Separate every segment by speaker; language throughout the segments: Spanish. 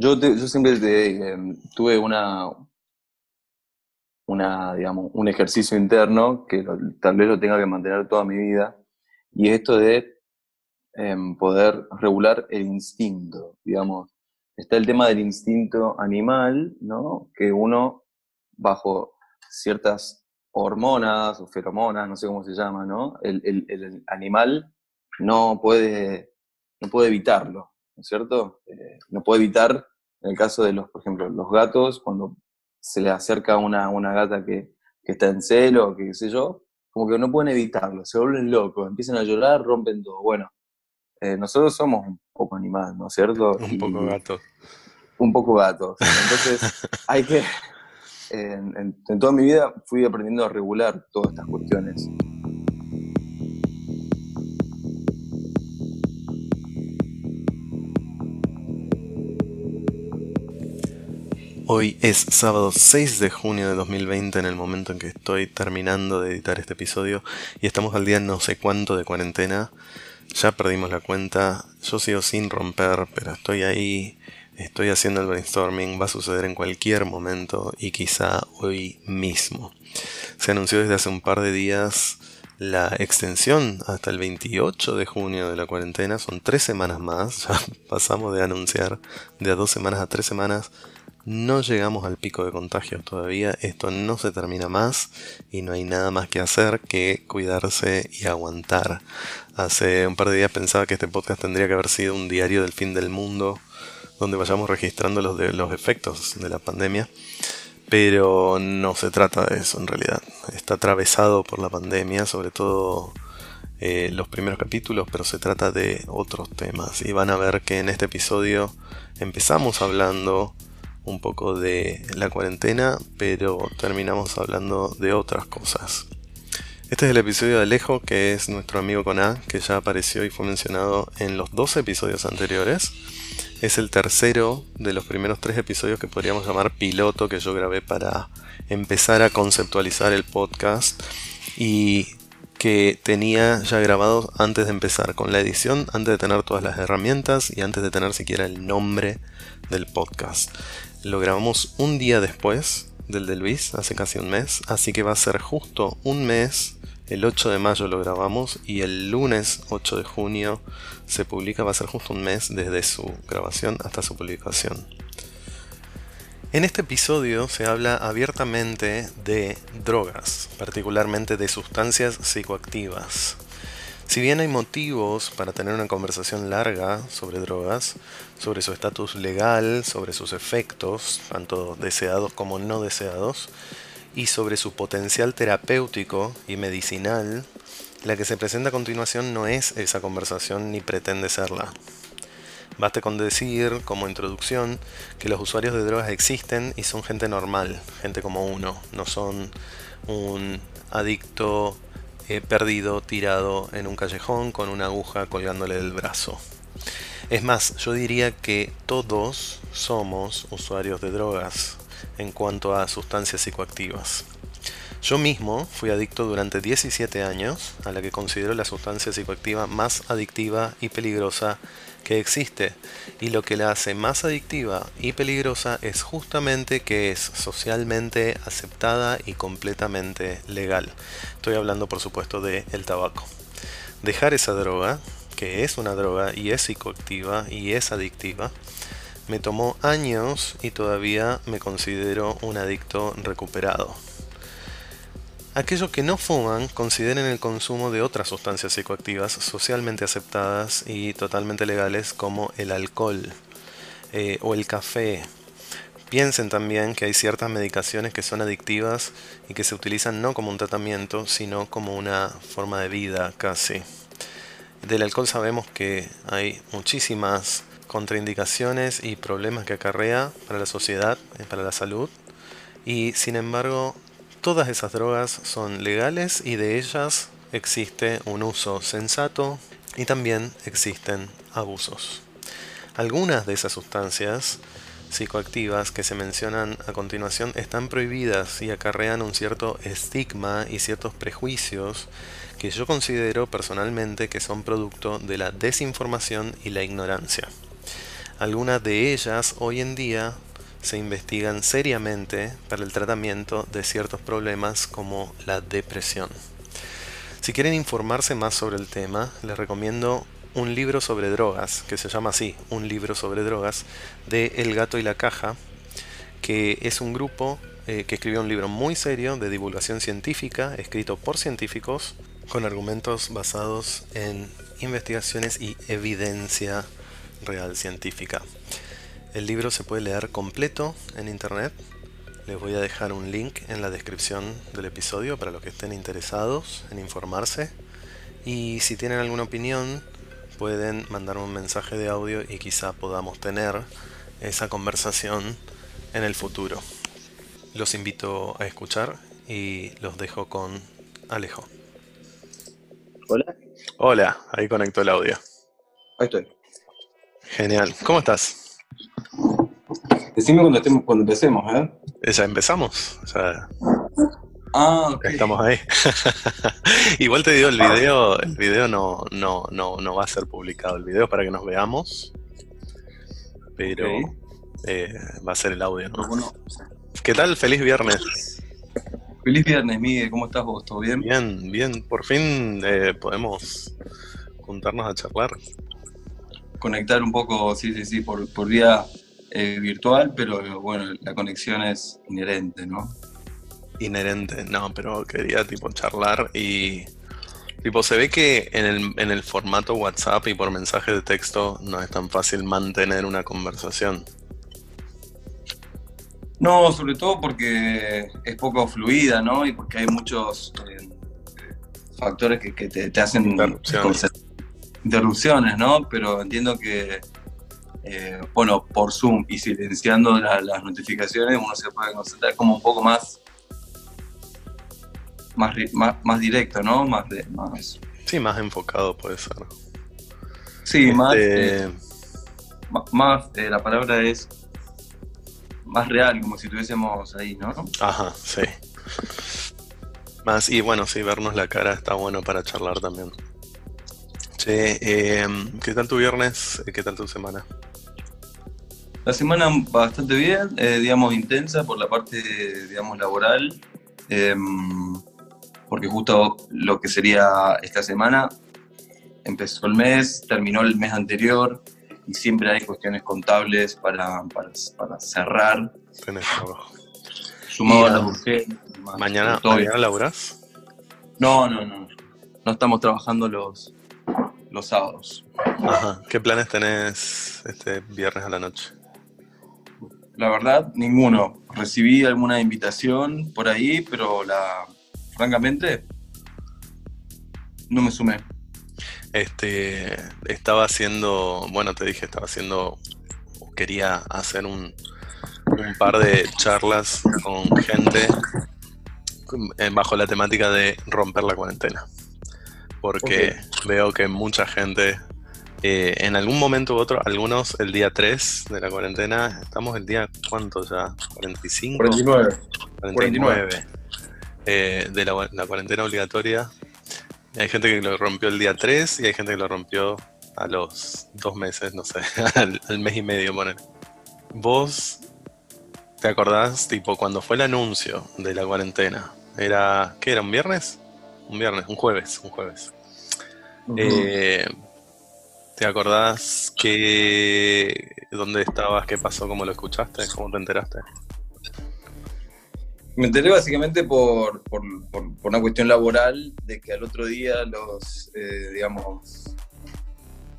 Speaker 1: Yo, yo siempre em, tuve una, un ejercicio interno que tal vez lo tenga que mantener toda mi vida, y esto de em, poder regular el instinto, digamos. Está el tema del instinto animal, ¿no? Que uno, bajo ciertas hormonas o feromonas, no sé cómo se llama, ¿no? El, el, animal no puede, no puede evitarlo, ¿no es cierto? Eh, no puede evitar, en el caso de los, por ejemplo, los gatos, cuando se le acerca una, una gata que, que está en celo, que qué sé yo, como que no pueden evitarlo, se vuelven locos, empiezan a llorar, rompen todo. Bueno, eh, nosotros somos un poco animales, ¿no es cierto?
Speaker 2: Un poco gatos.
Speaker 1: Un poco gatos. Entonces, hay que. En, en toda mi vida fui aprendiendo a regular todas estas cuestiones.
Speaker 2: Hoy es sábado 6 de junio de 2020 en el momento en que estoy terminando de editar este episodio y estamos al día no sé cuánto de cuarentena. Ya perdimos la cuenta, yo sigo sin romper, pero estoy ahí, estoy haciendo el brainstorming, va a suceder en cualquier momento y quizá hoy mismo. Se anunció desde hace un par de días la extensión hasta el 28 de junio de la cuarentena, son tres semanas más, ya pasamos de anunciar de a dos semanas a tres semanas no llegamos al pico de contagios todavía, esto no se termina más y no hay nada más que hacer que cuidarse y aguantar. Hace un par de días pensaba que este podcast tendría que haber sido un diario del fin del mundo, donde vayamos registrando los, efectos de la pandemia, pero no se trata de eso en realidad. Está atravesado por la pandemia, sobre todo eh, los primeros capítulos, pero se trata de otros temas. Y van a ver que en este episodio empezamos hablando un poco de la cuarentena, pero terminamos hablando de otras cosas. Este es el episodio de Alejo, que es nuestro amigo con A, que ya apareció y fue mencionado en los dos episodios anteriores. Es el tercero de los primeros tres episodios que podríamos llamar piloto que yo grabé para empezar a conceptualizar el podcast y que tenía ya grabado antes de empezar con la edición, antes de tener todas las herramientas y antes de tener siquiera el nombre del podcast. Lo grabamos un día después del de Luis, hace casi un mes, así que va a ser justo un mes. El 8 de mayo lo grabamos y el lunes 8 de junio se publica, va a ser justo un mes desde su grabación hasta su publicación. En este episodio se habla abiertamente de drogas, particularmente de sustancias psicoactivas. Si bien hay motivos para tener una conversación larga sobre drogas, sobre su estatus legal, sobre sus efectos, tanto deseados como no deseados, y sobre su potencial terapéutico y medicinal, la que se presenta a continuación no es esa conversación ni pretende serla. Baste con decir, como introducción, que los usuarios de drogas existen y son gente normal, gente como uno, no son un adicto perdido, tirado en un callejón con una aguja colgándole del brazo. Es más, yo diría que todos somos usuarios de drogas en cuanto a sustancias psicoactivas. Yo mismo fui adicto durante 17 años a la que considero la sustancia psicoactiva más adictiva y peligrosa que existe. Y lo que la hace más adictiva y peligrosa es justamente que es socialmente aceptada y completamente legal. Estoy hablando por supuesto de el tabaco. Dejar esa droga, que es una droga y es psicoactiva y es adictiva, me tomó años y todavía me considero un adicto recuperado. Aquellos que no fuman consideren el consumo de otras sustancias psicoactivas socialmente aceptadas y totalmente legales como el alcohol eh, o el café. Piensen también que hay ciertas medicaciones que son adictivas y que se utilizan no como un tratamiento, sino como una forma de vida casi. Del alcohol sabemos que hay muchísimas contraindicaciones y problemas que acarrea para la sociedad, eh, para la salud, y sin embargo Todas esas drogas son legales y de ellas existe un uso sensato y también existen abusos. Algunas de esas sustancias psicoactivas que se mencionan a continuación están prohibidas y acarrean un cierto estigma y ciertos prejuicios que yo considero personalmente que son producto de la desinformación y la ignorancia. Algunas de ellas hoy en día se investigan seriamente para el tratamiento de ciertos problemas como la depresión. Si quieren informarse más sobre el tema, les recomiendo un libro sobre drogas, que se llama así, un libro sobre drogas, de El gato y la caja, que es un grupo eh, que escribió un libro muy serio de divulgación científica, escrito por científicos, con argumentos basados en investigaciones y evidencia real científica. El libro se puede leer completo en internet. Les voy a dejar un link en la descripción del episodio para los que estén interesados en informarse. Y si tienen alguna opinión, pueden mandarme un mensaje de audio y quizá podamos tener esa conversación en el futuro. Los invito a escuchar y los dejo con Alejo.
Speaker 1: Hola.
Speaker 2: Hola, ahí conecto el audio.
Speaker 1: Ahí estoy.
Speaker 2: Genial. ¿Cómo estás?
Speaker 1: Decime cuando, estemos, cuando empecemos, ¿eh?
Speaker 2: Ya empezamos.
Speaker 1: Ah, ok.
Speaker 2: estamos ahí. Igual te digo, el video, el video no, no, no, no va a ser publicado. El video es para que nos veamos. Pero eh, va a ser el audio, ¿no?
Speaker 1: bueno,
Speaker 2: ¿Qué tal? Feliz viernes.
Speaker 1: feliz viernes, Miguel. ¿Cómo estás vos? ¿Todo bien?
Speaker 2: Bien, bien. Por fin eh, podemos juntarnos a charlar.
Speaker 1: Conectar un poco, sí, sí, sí, por, por vía eh, virtual, pero bueno, la conexión es inherente, ¿no?
Speaker 2: Inherente, no, pero quería tipo charlar y tipo se ve que en el, en el formato WhatsApp y por mensaje de texto no es tan fácil mantener una conversación.
Speaker 1: No, sobre todo porque es poco fluida, ¿no? Y porque hay muchos eh, factores que, que te, te hacen
Speaker 2: Interrupciones.
Speaker 1: ¿no? Pero entiendo que, eh, bueno, por Zoom y silenciando la- las notificaciones, uno se puede concentrar como un poco más, más, más, más directo, ¿no? Más, de- más
Speaker 2: Sí, más enfocado puede ser.
Speaker 1: sí, más,
Speaker 2: Este,
Speaker 1: eh, más eh, la palabra es más real, como si estuviésemos ahí, ¿no?
Speaker 2: Ajá, sí. Más, y bueno, sí, vernos la cara está bueno para charlar también. Che, eh, ¿qué tal tu viernes? ¿Qué tal tu semana?
Speaker 1: La semana bastante bien, eh, digamos, intensa por la parte, digamos, laboral, em, porque justo lo que sería esta semana, empezó el mes, terminó el mes anterior, y siempre hay cuestiones contables para, para, para cerrar,
Speaker 2: Tenés trabajo.
Speaker 1: sumado a las urgencias. y demás.
Speaker 2: ¿Mañana, mañana laburás?
Speaker 1: No, no, no, no estamos trabajando los, los sábados.
Speaker 2: Ajá. ¿Qué planes tenés este viernes a la noche?
Speaker 1: La verdad, ninguno. Recibí alguna invitación por ahí, pero la, francamente, no me sumé.
Speaker 2: Este, estaba haciendo, bueno, te dije, estaba haciendo, quería hacer un, un par de charlas con gente eh, bajo la temática de romper la cuarentena. Porque veo que mucha gente, eh, en algún momento u otro, algunos el día 3 de la cuarentena, estamos el día, ¿cuánto ya? ¿45?
Speaker 1: 49.
Speaker 2: 49 eh, de la, la cuarentena obligatoria. Hay gente que lo rompió el día 3 y hay gente que lo rompió a los dos meses, no sé, al, al mes y medio, poner. ¿Vos te acordás, tipo, cuando fue el anuncio de la cuarentena? Era, ¿qué era? ¿Un viernes? Un viernes, un jueves, un jueves. Eh, ¿Te acordás que dónde estabas, qué pasó, cómo lo escuchaste, cómo te enteraste?
Speaker 1: Me enteré básicamente por, por, por- por una cuestión laboral de que al otro día los, eh, digamos,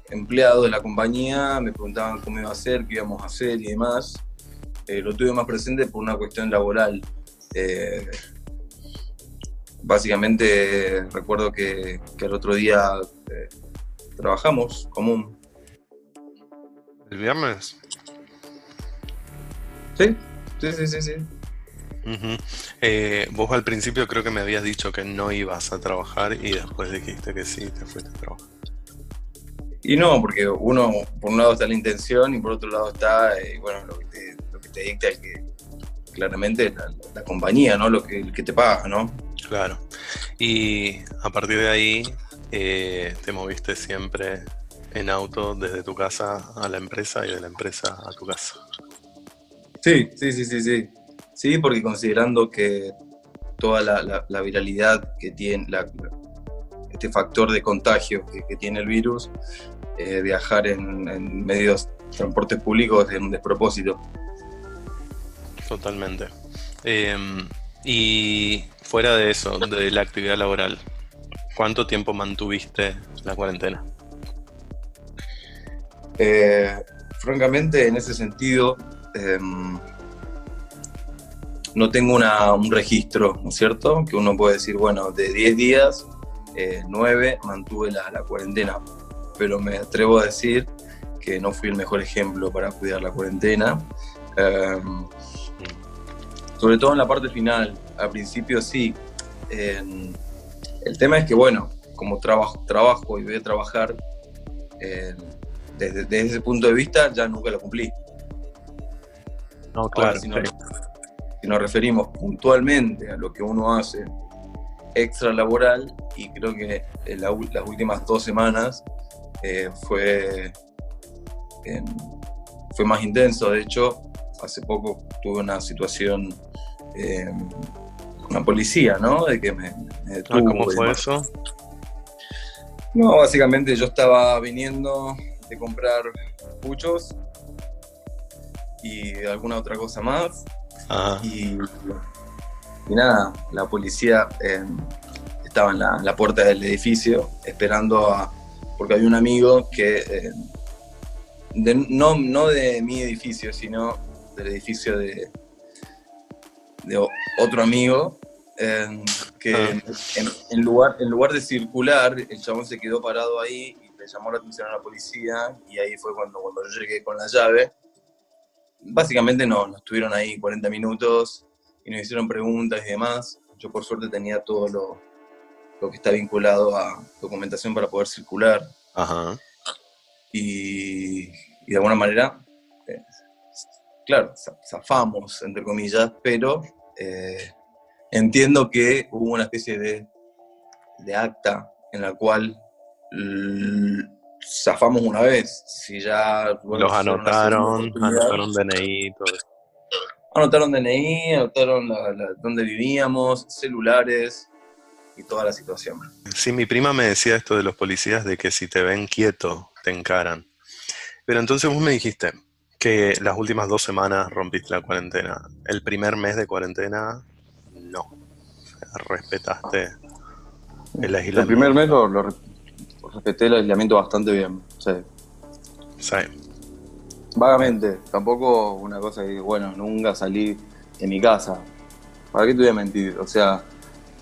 Speaker 1: empleados de la compañía me preguntaban cómo iba a ser, qué íbamos a hacer y demás. Eh, lo tuve más presente por una cuestión laboral. Eh, básicamente recuerdo que, que al otro día eh, trabajamos común.
Speaker 2: ¿El viernes?
Speaker 1: Sí, sí, sí, sí. sí.
Speaker 2: Eh, vos al principio creo que me habías dicho que no ibas a trabajar y después dijiste que sí, te fuiste a trabajar.
Speaker 1: Y no, porque uno, por un lado está la intención y por otro lado está, eh, bueno, lo que te, lo que te dicta el que, claramente la, la compañía, ¿no? Lo que, el que te paga, ¿no?
Speaker 2: Claro. Y a partir de ahí eh, te moviste siempre en auto desde tu casa a la empresa y de la empresa a tu casa.
Speaker 1: Sí, sí, sí, sí, sí. Sí, porque considerando que toda la, viralidad que tiene, este factor de contagio que, tiene el virus, eh, viajar en, medios de transporte públicos es un despropósito.
Speaker 2: Totalmente. Em, y fuera de eso, de la actividad laboral, ¿cuánto tiempo mantuviste la cuarentena?
Speaker 1: Eh, francamente, en ese sentido, em, no tengo un registro, ¿no es cierto? Que uno puede decir, bueno, de 10 días, 9 eh, mantuve la, cuarentena, pero me atrevo a decir que no fui el mejor ejemplo para cuidar la cuarentena. Em, sobre todo en la parte final, al principio sí. el tema es que, bueno, como trabajo, trabajo y voy a trabajar, desde, ese punto de vista ya nunca lo cumplí.
Speaker 2: No, claro.
Speaker 1: si, nos, referimos puntualmente a lo que uno hace extra laboral, y creo que en las últimas dos semanas eh, fue, fue más intenso. De hecho, hace poco tuve una situación eh, una policía, ¿no? De que me,
Speaker 2: ah, ¿Cómo fue eso?
Speaker 1: No, básicamente yo estaba viniendo de comprar puchos y alguna otra cosa más. Y, nada, la policía eh, estaba en la, puerta del edificio esperando a. porque había un amigo que. Eh, no, no de mi edificio, sino del edificio de, de otro amigo, eh, que ah. en, lugar, en lugar de circular, el chabón se quedó parado ahí le llamó la atención a la policía y ahí fue cuando, cuando yo llegué con la llave. Básicamente no, nos estuvieron ahí 40 minutos y nos hicieron preguntas y demás. Yo por suerte tenía todo lo, lo que está vinculado a documentación para poder circular.
Speaker 2: Ajá.
Speaker 1: Y, y de alguna manera, claro, zafamos, entre comillas, pero eh, entiendo que hubo una especie de, de acta en la cual zafamos una vez. Si ya.
Speaker 2: Los anotaron, anotaron DNI, todo eso.
Speaker 1: Anotaron DNI, anotaron dónde vivíamos, celulares y toda la situación.
Speaker 2: Sí, mi prima me decía esto de los policías de que si te ven quieto, te encaran. Pero entonces vos me dijiste que las últimas dos semanas rompiste la cuarentena. El primer mes de cuarentena, no. Respetaste el aislamiento.
Speaker 1: El primer mes lo, lo, respeté el aislamiento bastante bien. Sí.
Speaker 2: Sí.
Speaker 1: Vagamente, tampoco una cosa que, bueno, nunca salí de mi casa. ¿Para qué te voy a mentir? O sea,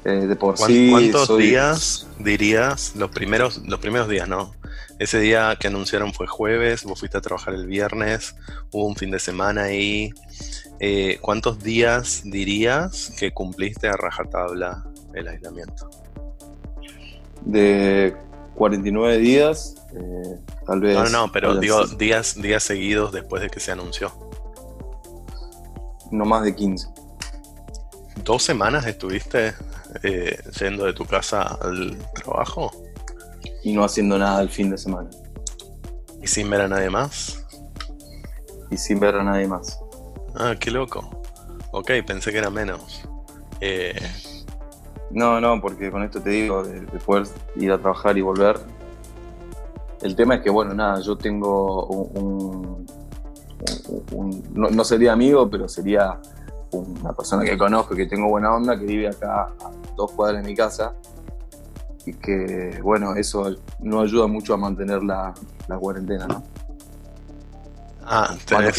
Speaker 1: eh, de por sí.
Speaker 2: ¿Cuántos días dirías? Los primeros, los primeros días, ¿no? Ese día que anunciaron fue jueves, vos fuiste a trabajar el viernes, hubo un fin de semana ahí. Eh, ¿Cuántos días dirías que cumpliste a rajatabla el aislamiento?
Speaker 1: De 49 días, eh, tal vez.
Speaker 2: No, no, pero digo días, días seguidos después de que se anunció.
Speaker 1: No más de 15.
Speaker 2: ¿Dos semanas estuviste eh, yendo de tu casa al trabajo?
Speaker 1: Y no haciendo nada el fin de semana.
Speaker 2: ¿Y sin ver a nadie más?
Speaker 1: Y sin ver a nadie más.
Speaker 2: Ah, qué loco. Ok, pensé que era menos. Eh,
Speaker 1: no, no, porque con esto te digo, de, poder ir a trabajar y volver. El tema es que, bueno, nada, yo tengo un. no, sería amigo, pero sería una persona que conozco, que tengo buena onda, que vive acá a dos cuadras de mi casa. Y que, bueno, eso no ayuda mucho a mantener la, cuarentena, ¿no?
Speaker 2: Ah, tenés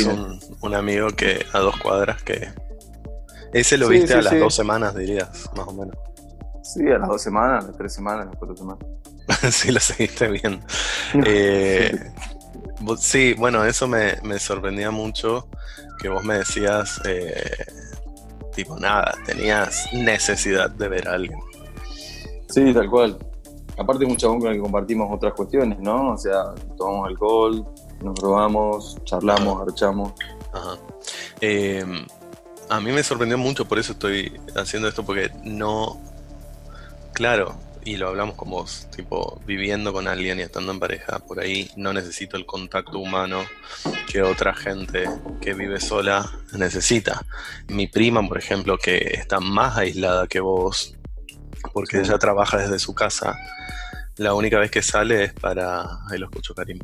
Speaker 2: un, amigo que a dos cuadras que. Ese lo viste a las dos semanas, dirías, más o menos.
Speaker 1: Sí, a las dos semanas, a las tres semanas, a las cuatro semanas.
Speaker 2: sí, lo seguiste bien. Eh, sí, bueno, eso me, sorprendía mucho que vos me decías, eh, tipo, nada, tenías necesidad de ver a alguien.
Speaker 1: Sí, tal cual. Aparte es un chabón con el que compartimos otras cuestiones, ¿no? O sea, tomamos alcohol, nos robamos, charlamos, archamos.
Speaker 2: Ajá. Eh, a mí me sorprendió mucho, por eso estoy haciendo esto, porque no Claro, y lo hablamos con vos, tipo viviendo con alguien y estando en pareja, por ahí no necesito el contacto humano que otra gente que vive sola necesita. Mi prima, por ejemplo, que está más aislada que vos, porque ella trabaja desde su casa, la única vez que sale es para. Ahí lo escucho, Karim.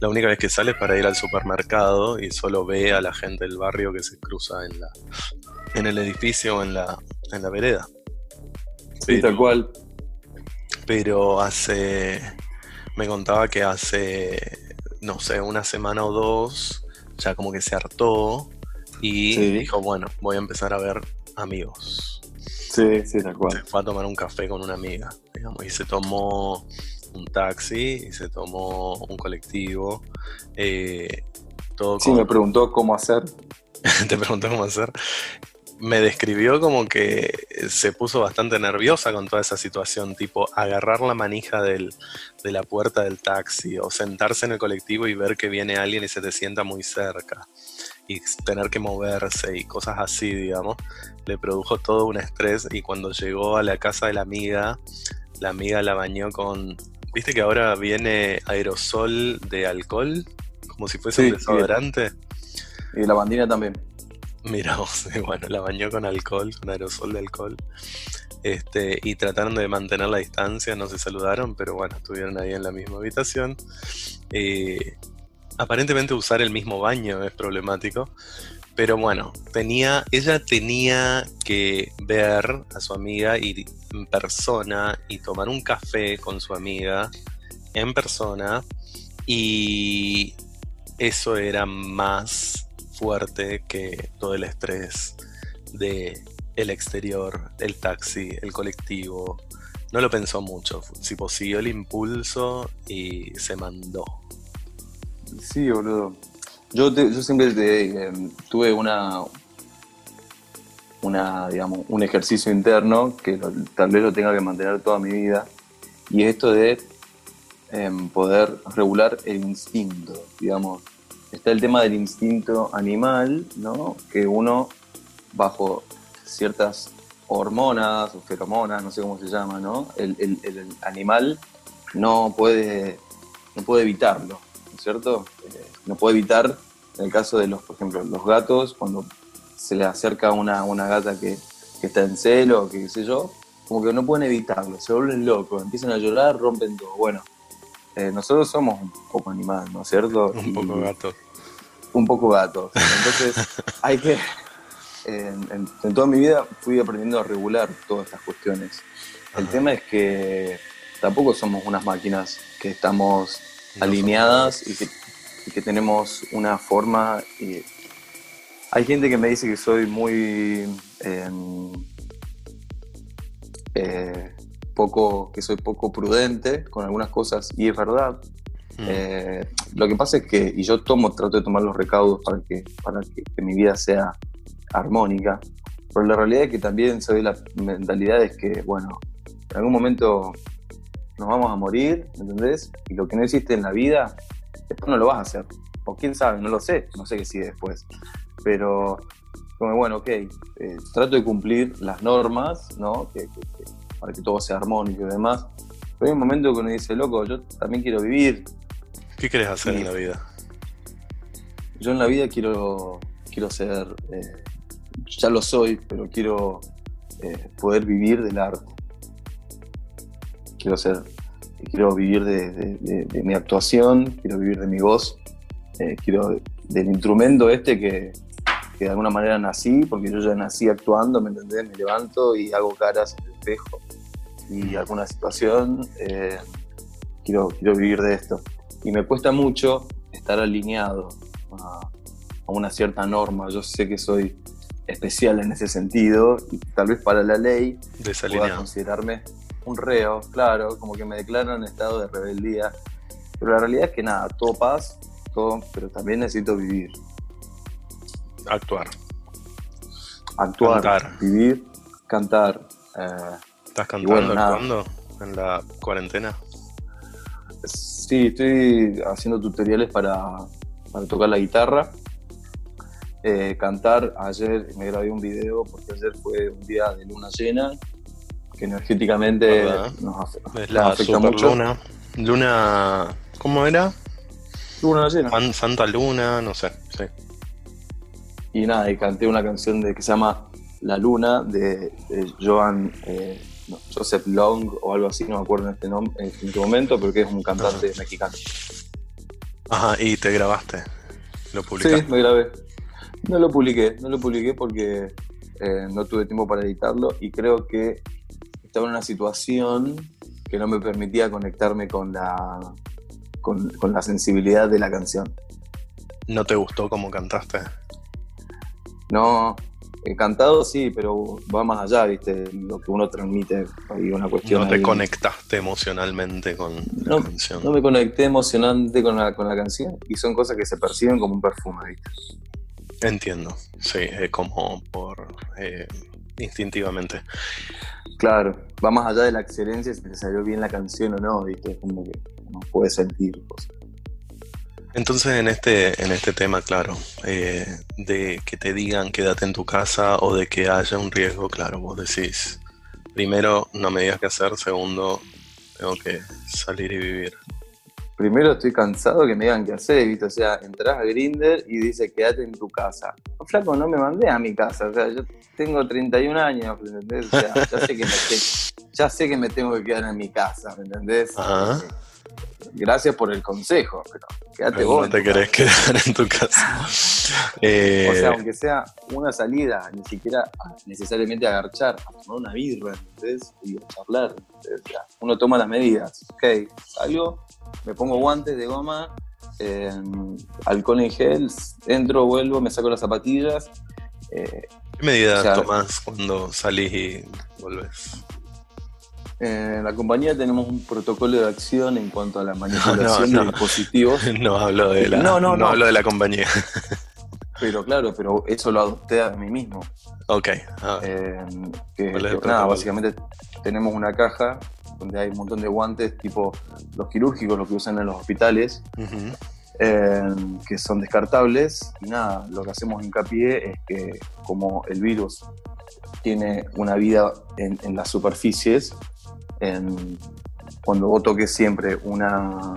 Speaker 2: La única vez que sale es para ir al supermercado y solo ve a la gente del barrio que se cruza en la en el edificio o en la, en la vereda.
Speaker 1: Sí, tal cual.
Speaker 2: Pero hace. Me contaba que hace. No sé, una semana o dos. Ya como que se hartó. Y dijo, bueno, voy a empezar a ver amigos.
Speaker 1: Sí, sí, tal cual.
Speaker 2: Se fue a tomar un café con una amiga, digamos, y se tomó un taxi y se tomó un colectivo. Eh,
Speaker 1: todo sí, me preguntó cómo hacer.
Speaker 2: Te preguntó cómo hacer. Me describió como que se puso bastante nerviosa con toda esa situación, tipo agarrar la manija del, de la puerta del taxi o sentarse en el colectivo y ver que viene alguien y se te sienta muy cerca y tener que moverse y cosas así, digamos, le produjo todo un estrés y cuando llegó a la casa de la amiga, la amiga la bañó con, viste que ahora viene aerosol de alcohol, como si fuese un desodorante.
Speaker 1: Y la bandina también.
Speaker 2: Mira bueno, la bañó con alcohol, con aerosol de alcohol. Este, y trataron de mantener la distancia, no se saludaron, pero bueno, estuvieron ahí en la misma habitación. Eh, aparentemente usar el mismo baño es problemático, pero bueno, tenía, ella tenía que ver a su amiga ir en persona y tomar un café con su amiga en persona y eso era más fuerte que todo el estrés de el exterior, el taxi, el colectivo. No lo pensó mucho, tipo siguió el impulso y se mandó.
Speaker 1: Sí, boludo. Yo, yo siempre em, tuve una, una, digamos, un ejercicio interno que tal vez lo tenga que mantener toda mi vida, y es esto de em, poder regular el instinto, digamos. Está el tema del instinto animal, ¿no? Que uno, bajo ciertas hormonas o feromonas, no sé cómo se llama, ¿no? El, el animal no puede, no puede evitarlo, ¿no es cierto? Eh, no puede evitar en el caso de los, por ejemplo, los gatos, cuando se le acerca una, una gata que, está en celo, que qué sé yo, como que no pueden evitarlo, se vuelven locos, empiezan a llorar, rompen todo. Bueno, eh, nosotros somos un poco animal, ¿no es cierto?
Speaker 2: Un poco gato.
Speaker 1: Un poco gato. Entonces, hay que. En, toda mi vida fui aprendiendo a regular todas estas cuestiones. El tema es que tampoco somos unas máquinas que estamos alineadas y que que tenemos una forma. Y hay gente que me dice que soy muy em, eh, poco, que soy poco prudente con algunas cosas y es verdad. Mm. Eh, lo que pasa es que, y yo tomo, trato de tomar los recaudos para que, para que, mi vida sea armónica, pero la realidad es que también soy la mentalidad es que, bueno, en algún momento nos vamos a morir, ¿entendés? Y lo que no existe en la vida después no lo vas a hacer. O quién sabe, no lo sé, no sé qué sigue después. Pero, como bueno, ok, eh, trato de cumplir las normas, ¿no? para que todo sea armónico y demás. Pero hay un momento que uno dice, loco, yo también quiero vivir.
Speaker 2: ¿Qué querés hacer en la vida?
Speaker 1: Yo en la vida quiero, quiero ser, eh, ya lo soy, pero quiero eh, poder vivir del arte. Quiero ser quiero vivir de, mi actuación, quiero vivir de mi voz, eh, quiero del instrumento este que, de alguna manera nací, porque yo ya nací actuando, ¿me entendés? Me levanto y hago caras en el espejo y alguna situación, eh, quiero, quiero vivir de esto. Y me cuesta mucho estar alineado a, una cierta norma. Yo sé que soy especial en ese sentido y tal vez para la ley pueda considerarme un reo, claro, como que me declaran en estado de rebeldía. Pero la realidad es que nada, todo paz, todo, pero también necesito vivir.
Speaker 2: Actuar.
Speaker 1: Actuar, vivir, cantar.
Speaker 2: Eh, ¿Estás cantando, actuando en la cuarentena?
Speaker 1: Sí, estoy haciendo tutoriales para, para tocar la guitarra. Eh, cantar, ayer me grabé un video porque ayer fue un día de luna llena que energéticamente nos, afecta mucho.
Speaker 2: Luna. Luna, ¿cómo era?
Speaker 1: Luna llena.
Speaker 2: Santa Luna, no sé, sí.
Speaker 1: Y nada, y canté una canción de, que se llama La Luna de, Joan eh, Joseph Long o algo así, no me acuerdo en este, nombre, en este momento, pero que es un cantante mexicano.
Speaker 2: Ajá, y te grabaste, lo publicaste.
Speaker 1: Sí, me grabé. No lo publiqué, no lo publiqué porque eh, no tuve tiempo para editarlo y creo que estaba en una situación que no me permitía conectarme con la, con, la sensibilidad de la canción.
Speaker 2: ¿No te gustó cómo cantaste?
Speaker 1: No, he cantado sí, pero va más allá, ¿viste? Lo que uno transmite, hay una cuestión.
Speaker 2: No te conectaste emocionalmente con la canción.
Speaker 1: No me conecté emocionalmente con la, con la canción y son cosas que se perciben como un perfume, ¿viste?
Speaker 2: Entiendo, sí, es como por eh, instintivamente.
Speaker 1: Claro, va más allá de la excelencia si te salió bien la canción o no, ¿viste? como que no puedes sentir cosas.
Speaker 2: Entonces en este, en este tema, claro, eh, de que te digan quédate en tu casa o de que haya un riesgo, claro, vos decís, primero no me digas qué hacer, segundo tengo que salir y vivir
Speaker 1: primero estoy cansado que me digan qué hacer, ¿viste? O sea, entras a Grinder y dice quédate en tu casa. flaco, no me mandé a mi casa, o sea, yo tengo 31 años, ¿me entendés? O sea, ya sé que me, ya sé que me tengo que quedar en mi casa, ¿me entendés? Ajá. Gracias por el consejo, pero quédate vos.
Speaker 2: No te querés quedar en tu casa.
Speaker 1: O sea, eh, aunque sea una salida, ni siquiera necesariamente agarchar, a tomar una birra, ¿entendés? Y a charlar. uno toma las medidas. Ok, salgo, me pongo guantes de goma, eh, alcohol en gel, entro, vuelvo, me saco las zapatillas.
Speaker 2: Eh, ¿Qué medidas tomás cuando salís y vuelves?
Speaker 1: En la compañía tenemos un protocolo de acción en cuanto a la manipulación de dispositivos.
Speaker 2: No hablo de la, no, no, no, hablo de la compañía.
Speaker 1: Pero claro, pero eso lo adopté a mí mismo.
Speaker 2: Ok.
Speaker 1: Eh, que, nada, básicamente tenemos una caja donde hay un montón de guantes tipo los quirúrgicos, los que usan en los hospitales, eh, que son descartables. Y nada, lo que hacemos hincapié es que como el virus tiene una vida en, las superficies, cuando vos toques siempre una,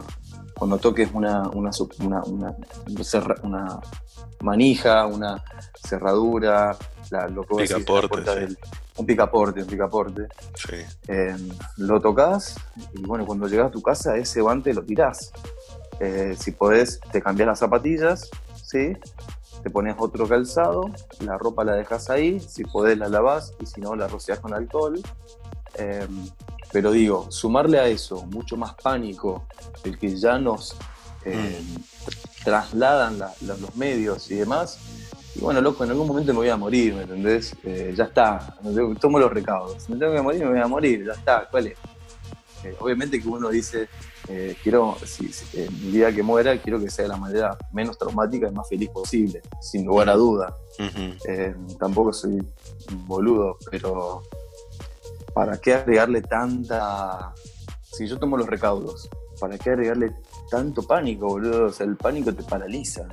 Speaker 1: cuando toques una, una, una, una, manija, una cerradura, lo que
Speaker 2: picaporte,
Speaker 1: un picaporte, un picaporte.
Speaker 2: Sí.
Speaker 1: Em, lo tocas y bueno, cuando llegas a tu casa ese guante lo tirás. Eh, si podés, te cambias las zapatillas, ¿sí? te pones otro calzado, la ropa la dejas ahí, si podés la lavas y si no la rocias con alcohol. Em, pero digo, sumarle a eso mucho más pánico, el que ya nos em, mm. trasladan los medios y demás, y bueno, loco, en algún momento me voy a morir, ¿me entendés? Eh, ya está, tomo los recaudos. Me tengo que morir, me voy a morir, ya está, ¿cuál es? Eh, obviamente que uno dice, eh, quiero, si, mi vida que muera, quiero que sea de la manera menos traumática y más feliz posible, sin lugar a duda. tampoco soy boludo, pero ¿para qué agregarle tanta... Si yo tomo los recaudos, ¿para qué agregarle tanto pánico, boludo. O sea, el pánico te paraliza.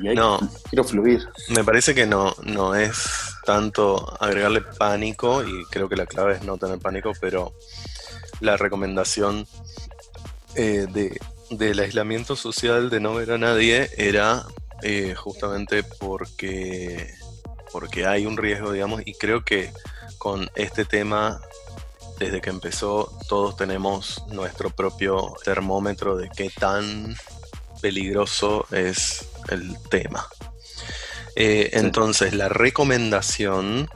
Speaker 1: Y no, quiero fluir.
Speaker 2: Me parece que no, no es tanto agregarle pánico, y creo que la clave es no tener pánico, pero la recomendación eh, de, del aislamiento social, de no ver a nadie, era eh, justamente porque, porque hay un riesgo, digamos, y creo que con este tema desde que empezó todos tenemos nuestro propio termómetro de qué tan peligroso es el tema. Eh, entonces, la recomendación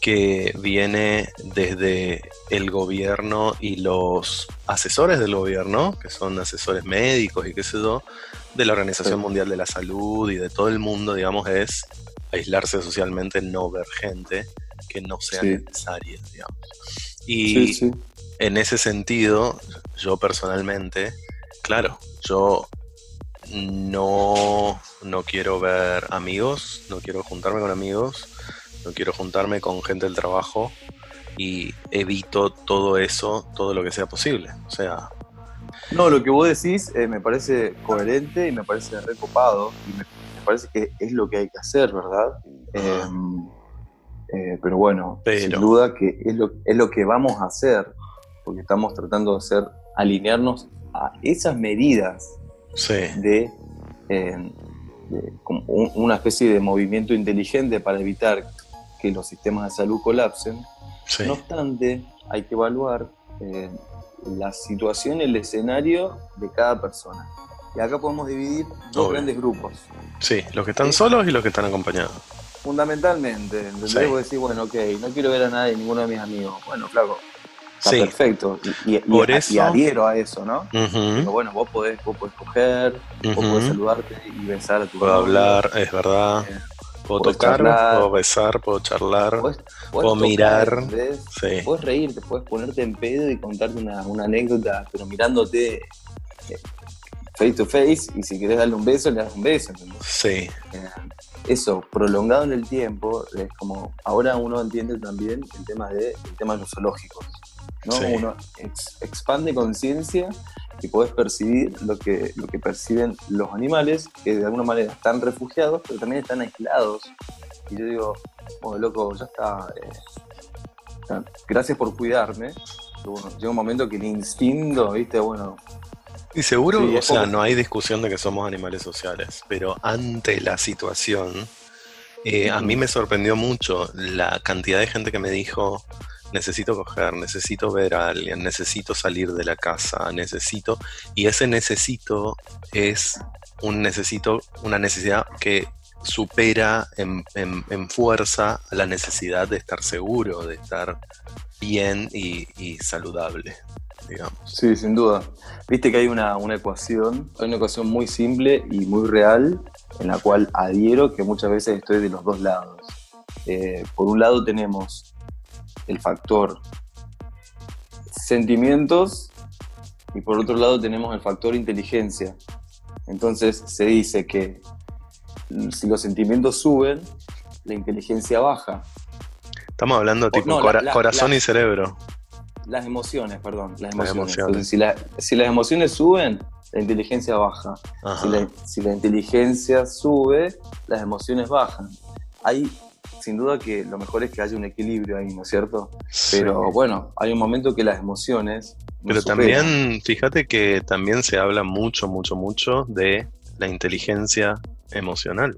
Speaker 2: que viene desde el gobierno y los asesores del gobierno, que son asesores médicos y qué sé yo, de la Organización Mundial de la Salud y de todo el mundo, digamos, es aislarse socialmente, no ver gente que no sea necesaria, digamos. Y en ese sentido, yo personalmente, claro, yo no, no quiero ver amigos, no quiero juntarme con amigos, no quiero juntarme con gente del trabajo y evito todo eso, todo lo que sea posible. O sea...
Speaker 1: No, lo que vos decís eh, me parece coherente y me parece recopado y me, parece que es lo que hay que hacer, ¿verdad? Eh, pero bueno, sin duda que es lo, es lo que vamos a hacer, porque estamos tratando de hacer, alinearnos a esas medidas de, eh, una especie de movimiento inteligente para evitar que los sistemas de salud colapsen. No obstante, hay que evaluar eh, la situación, el escenario de cada persona. Y acá podemos dividir dos grandes grupos.
Speaker 2: Sí, los que están solos y los que están acompañados.
Speaker 1: Fundamentalmente, entonces debo decir, bueno, ok, no quiero ver a nadie, ninguno de mis amigos. Bueno, flaco, está perfecto. Y, y, adhiero a eso, ¿no? bueno, vos podés, vos podés coger, vos podés saludarte y besar a tu
Speaker 2: Puedo hablar, es verdad. Eh, puedo tocar, puedo besar, puedo charlar, puedo mirar.
Speaker 1: Sí. Puedes reírte, puedes ponerte en pedo y contarte una, una anécdota, pero mirándote eh, face to face y si querés darle un beso, le das un beso.
Speaker 2: Sí.
Speaker 1: Eh, eso, prolongado en el tiempo, es como, ahora uno entiende también el tema de, el tema de los zoológicos. ¿no? Uno expande conciencia y podés percibir lo que, lo que perciben los animales, que de alguna manera están refugiados, pero también están aislados. Y yo digo, oh, loco, ya está. Eh, gracias por cuidarme. llega un momento que el instinto, viste, bueno,
Speaker 2: y seguro, o sea, no hay discusión de que somos animales sociales, pero ante la situación, eh, a mí me sorprendió mucho la cantidad de gente que me dijo, necesito coger, necesito ver a alguien, necesito salir de la casa, necesito, y ese necesito es un necesito, una necesidad que supera en, fuerza la necesidad de estar seguro, de estar bien y saludable digamos.
Speaker 1: Sí, sin duda. Viste que hay una, ecuación, hay una ecuación muy simple y muy real, en la cual adhiero que muchas veces estoy de los dos lados. Eh, por un lado tenemos el factor sentimientos y por otro lado tenemos el factor inteligencia. Entonces se dice que si los sentimientos suben, la inteligencia baja.
Speaker 2: Estamos hablando tipo corazón y cerebro.
Speaker 1: Las emociones, perdón, las emociones. si, las emociones suben, la inteligencia baja. Si la, inteligencia sube, las emociones bajan. Hay, sin duda que lo mejor es que haya un equilibrio ahí, ¿no es cierto? Pero bueno, hay un momento que las emociones...
Speaker 2: Pero también, fíjate que también se habla mucho, mucho, mucho de la inteligencia emocional.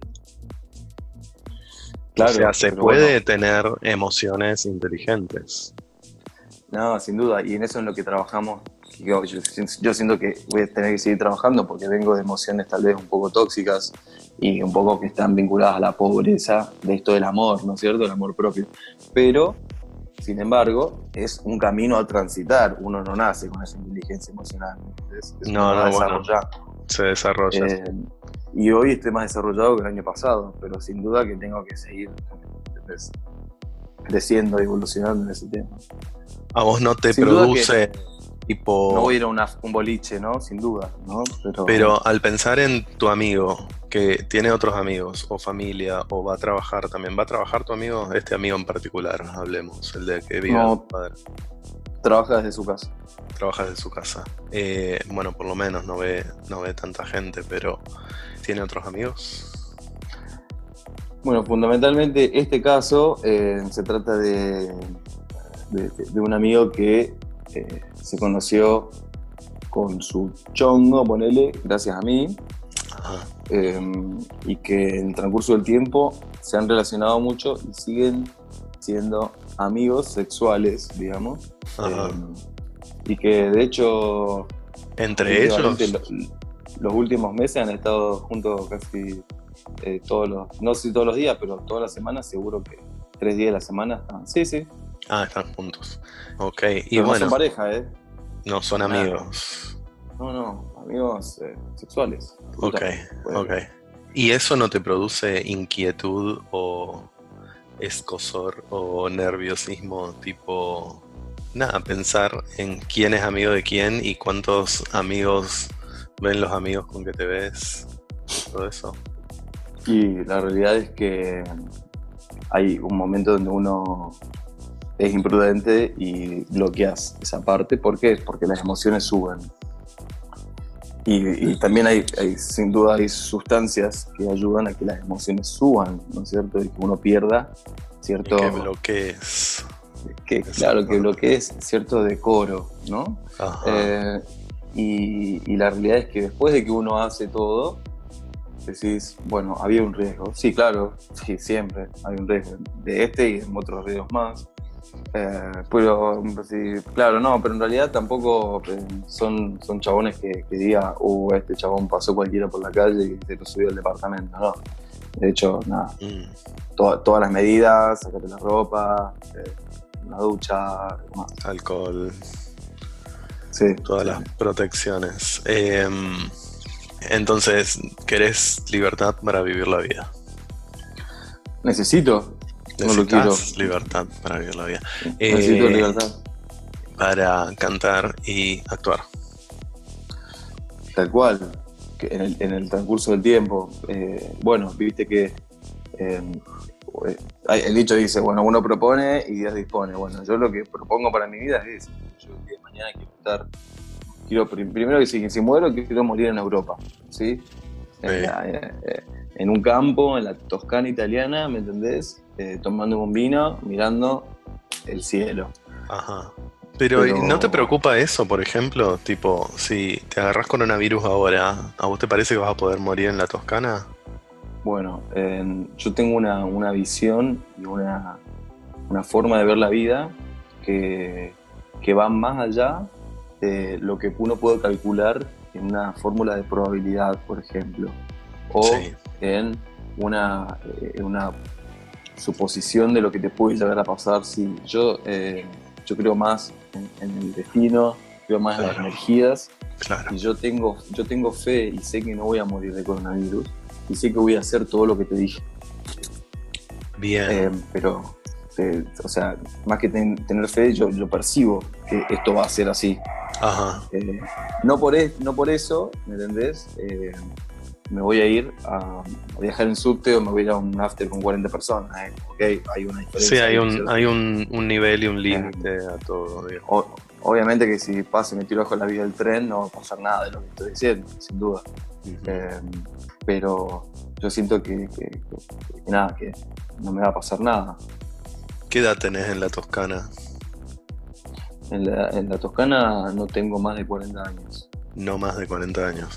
Speaker 2: Claro, o sea, se puede tener emociones inteligentes.
Speaker 1: No, sin duda, y en eso es lo que trabajamos. Yo, siento que voy a tener que seguir trabajando porque vengo de emociones tal vez un poco tóxicas y un poco que están vinculadas a la pobreza de esto del amor, ¿no es cierto? El amor propio. Pero, sin embargo, es un camino a transitar. Uno no nace con esa inteligencia emocional.
Speaker 2: no, no, bueno, se desarrolla. Eh,
Speaker 1: y hoy estoy más desarrollado que el año pasado, pero sin duda que tengo que seguir creciendo evolucionando en ese tema.
Speaker 2: A vos no te produce tipo.
Speaker 1: No voy a ir a un boliche, ¿no? Sin duda, ¿no?
Speaker 2: Pero... al pensar en tu amigo, que tiene otros amigos, o familia, o va a trabajar también, ¿va a trabajar tu amigo? Este amigo en particular, hablemos, el de que vive no, padre.
Speaker 1: Trabaja desde su casa.
Speaker 2: Trabaja desde su casa. Eh, bueno, por lo menos no ve, no ve tanta gente, pero ¿tiene otros amigos?
Speaker 1: Bueno, fundamentalmente este caso eh, se trata de de, un amigo que eh, se conoció con su chongo, ponele, gracias a mí, em, y que en el transcurso del tiempo se han relacionado mucho y siguen siendo amigos sexuales, digamos, em, y que de hecho...
Speaker 2: Entre ellos...
Speaker 1: Los, últimos meses han estado juntos casi eh, todos los, no sé si todos los días, pero todas las semanas seguro que tres días de la semana están. Sí, sí,
Speaker 2: Ah, están juntos. Ok,
Speaker 1: y bueno. No son pareja, ¿eh?
Speaker 2: No son amigos.
Speaker 1: No, no, amigos eh, sexuales.
Speaker 2: Ok, ok. ¿Y eso no te produce inquietud o escosor o nerviosismo tipo nada, pensar en quién es amigo de quién y cuántos amigos ven los amigos con que te ves, todo eso.
Speaker 1: Y la realidad es que hay un momento donde uno es imprudente y bloqueas esa parte. ¿Por qué? Porque las emociones suben. Y, también hay, sin duda, hay sustancias que ayudan a que las emociones suban, ¿no es cierto? Y que uno pierda cierto...
Speaker 2: que bloquees.
Speaker 1: Que, claro, que bloquees cierto decoro, ¿no? Eh, y, y, la realidad es que después de que uno hace todo, decís, bueno, había un riesgo. Sí, claro, sí, siempre hay un riesgo de este y en otros riesgos más. Eh, pero, sí, claro, no, pero en realidad tampoco eh, son, son chabones que, que diga, uh, este chabón pasó cualquiera por la calle y se lo subió al departamento, no. De hecho, nada, mm. todas las medidas, sacate la ropa, eh, una ducha,
Speaker 2: alcohol,
Speaker 1: sí,
Speaker 2: todas las protecciones. Em, entonces, ¿querés libertad para vivir la vida?
Speaker 1: Necesito.
Speaker 2: No lo quiero. libertad para vivir la vida.
Speaker 1: Necesito eh, libertad.
Speaker 2: Para cantar y actuar.
Speaker 1: Tal cual. en, el, en, el, transcurso del tiempo. Eh, bueno, viste que em, eh, el dicho dice, bueno, uno propone y Dios dispone. Bueno, yo lo que propongo para mi vida es, yo el día de mañana quiero estar quiero primero que si, si muero quiero morir en Europa, ¿sí? En, un campo, en la Toscana italiana, ¿me entendés? Eh, tomando un vino, mirando el cielo.
Speaker 2: Ajá. Pero, ¿no te preocupa eso, por ejemplo? Tipo, si te agarras coronavirus ahora, ¿a vos te parece que vas a poder morir en la Toscana?
Speaker 1: Bueno, yo tengo una, una visión y una, una, forma de ver la vida que, que va más allá lo que uno puede calcular en una fórmula de probabilidad, por ejemplo, o en una, eh, una suposición de lo que te puede llegar a pasar. Si yo, eh, yo creo más en, el destino, creo más en las energías, y yo tengo, yo tengo fe y sé que no voy a morir de coronavirus, y sé que voy a hacer todo lo que te dije.
Speaker 2: Bien.
Speaker 1: Eh, pero o sea, más que tener fe, yo, yo percibo que esto va a ser así.
Speaker 2: Ajá.
Speaker 1: Eh, no, por no por eso, ¿me entendés? Me voy a ir a, viajar en subte o me voy a ir a un after con 40 personas. ¿eh? hay una diferencia.
Speaker 2: Sí, hay un, hay un, un nivel y un límite a todo.
Speaker 1: obviamente que si paso y me tiro bajo la vida del tren no va a pasar nada de lo que estoy diciendo, sin duda. pero yo siento que, que, nada, que no me va a pasar nada.
Speaker 2: ¿Qué edad tenés en la Toscana?
Speaker 1: En la, Toscana no tengo más de 40 años.
Speaker 2: No más de 40 años.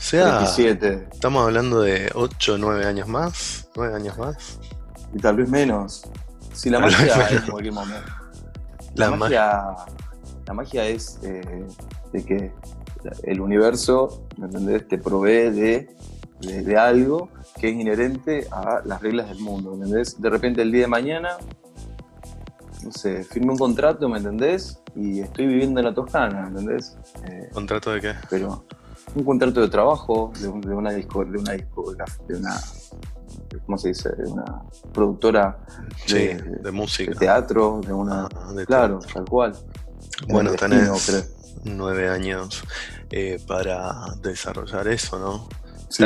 Speaker 2: Sea, estamos hablando de 8 o 9 años más. 9 años más.
Speaker 1: Y tal vez menos. Si la magia es en cualquier momento. La, magia, la magia es eh, de que el universo, ¿me entendés? Te provee de, de, algo que es inherente a las reglas del mundo, ¿me entendés? De repente el día de mañana no sé, firmé un contrato, ¿me entendés? Y estoy viviendo en la Toscana, ¿me entendés?
Speaker 2: Eh, ¿Contrato de qué?
Speaker 1: Pero un contrato de trabajo de, una disco, de una disco, de una ¿cómo se dice? De una productora
Speaker 2: de, música.
Speaker 1: De teatro, de una. Ah, claro, tal cual.
Speaker 2: Bueno, tenés nueve años eh, para desarrollar eso, ¿no?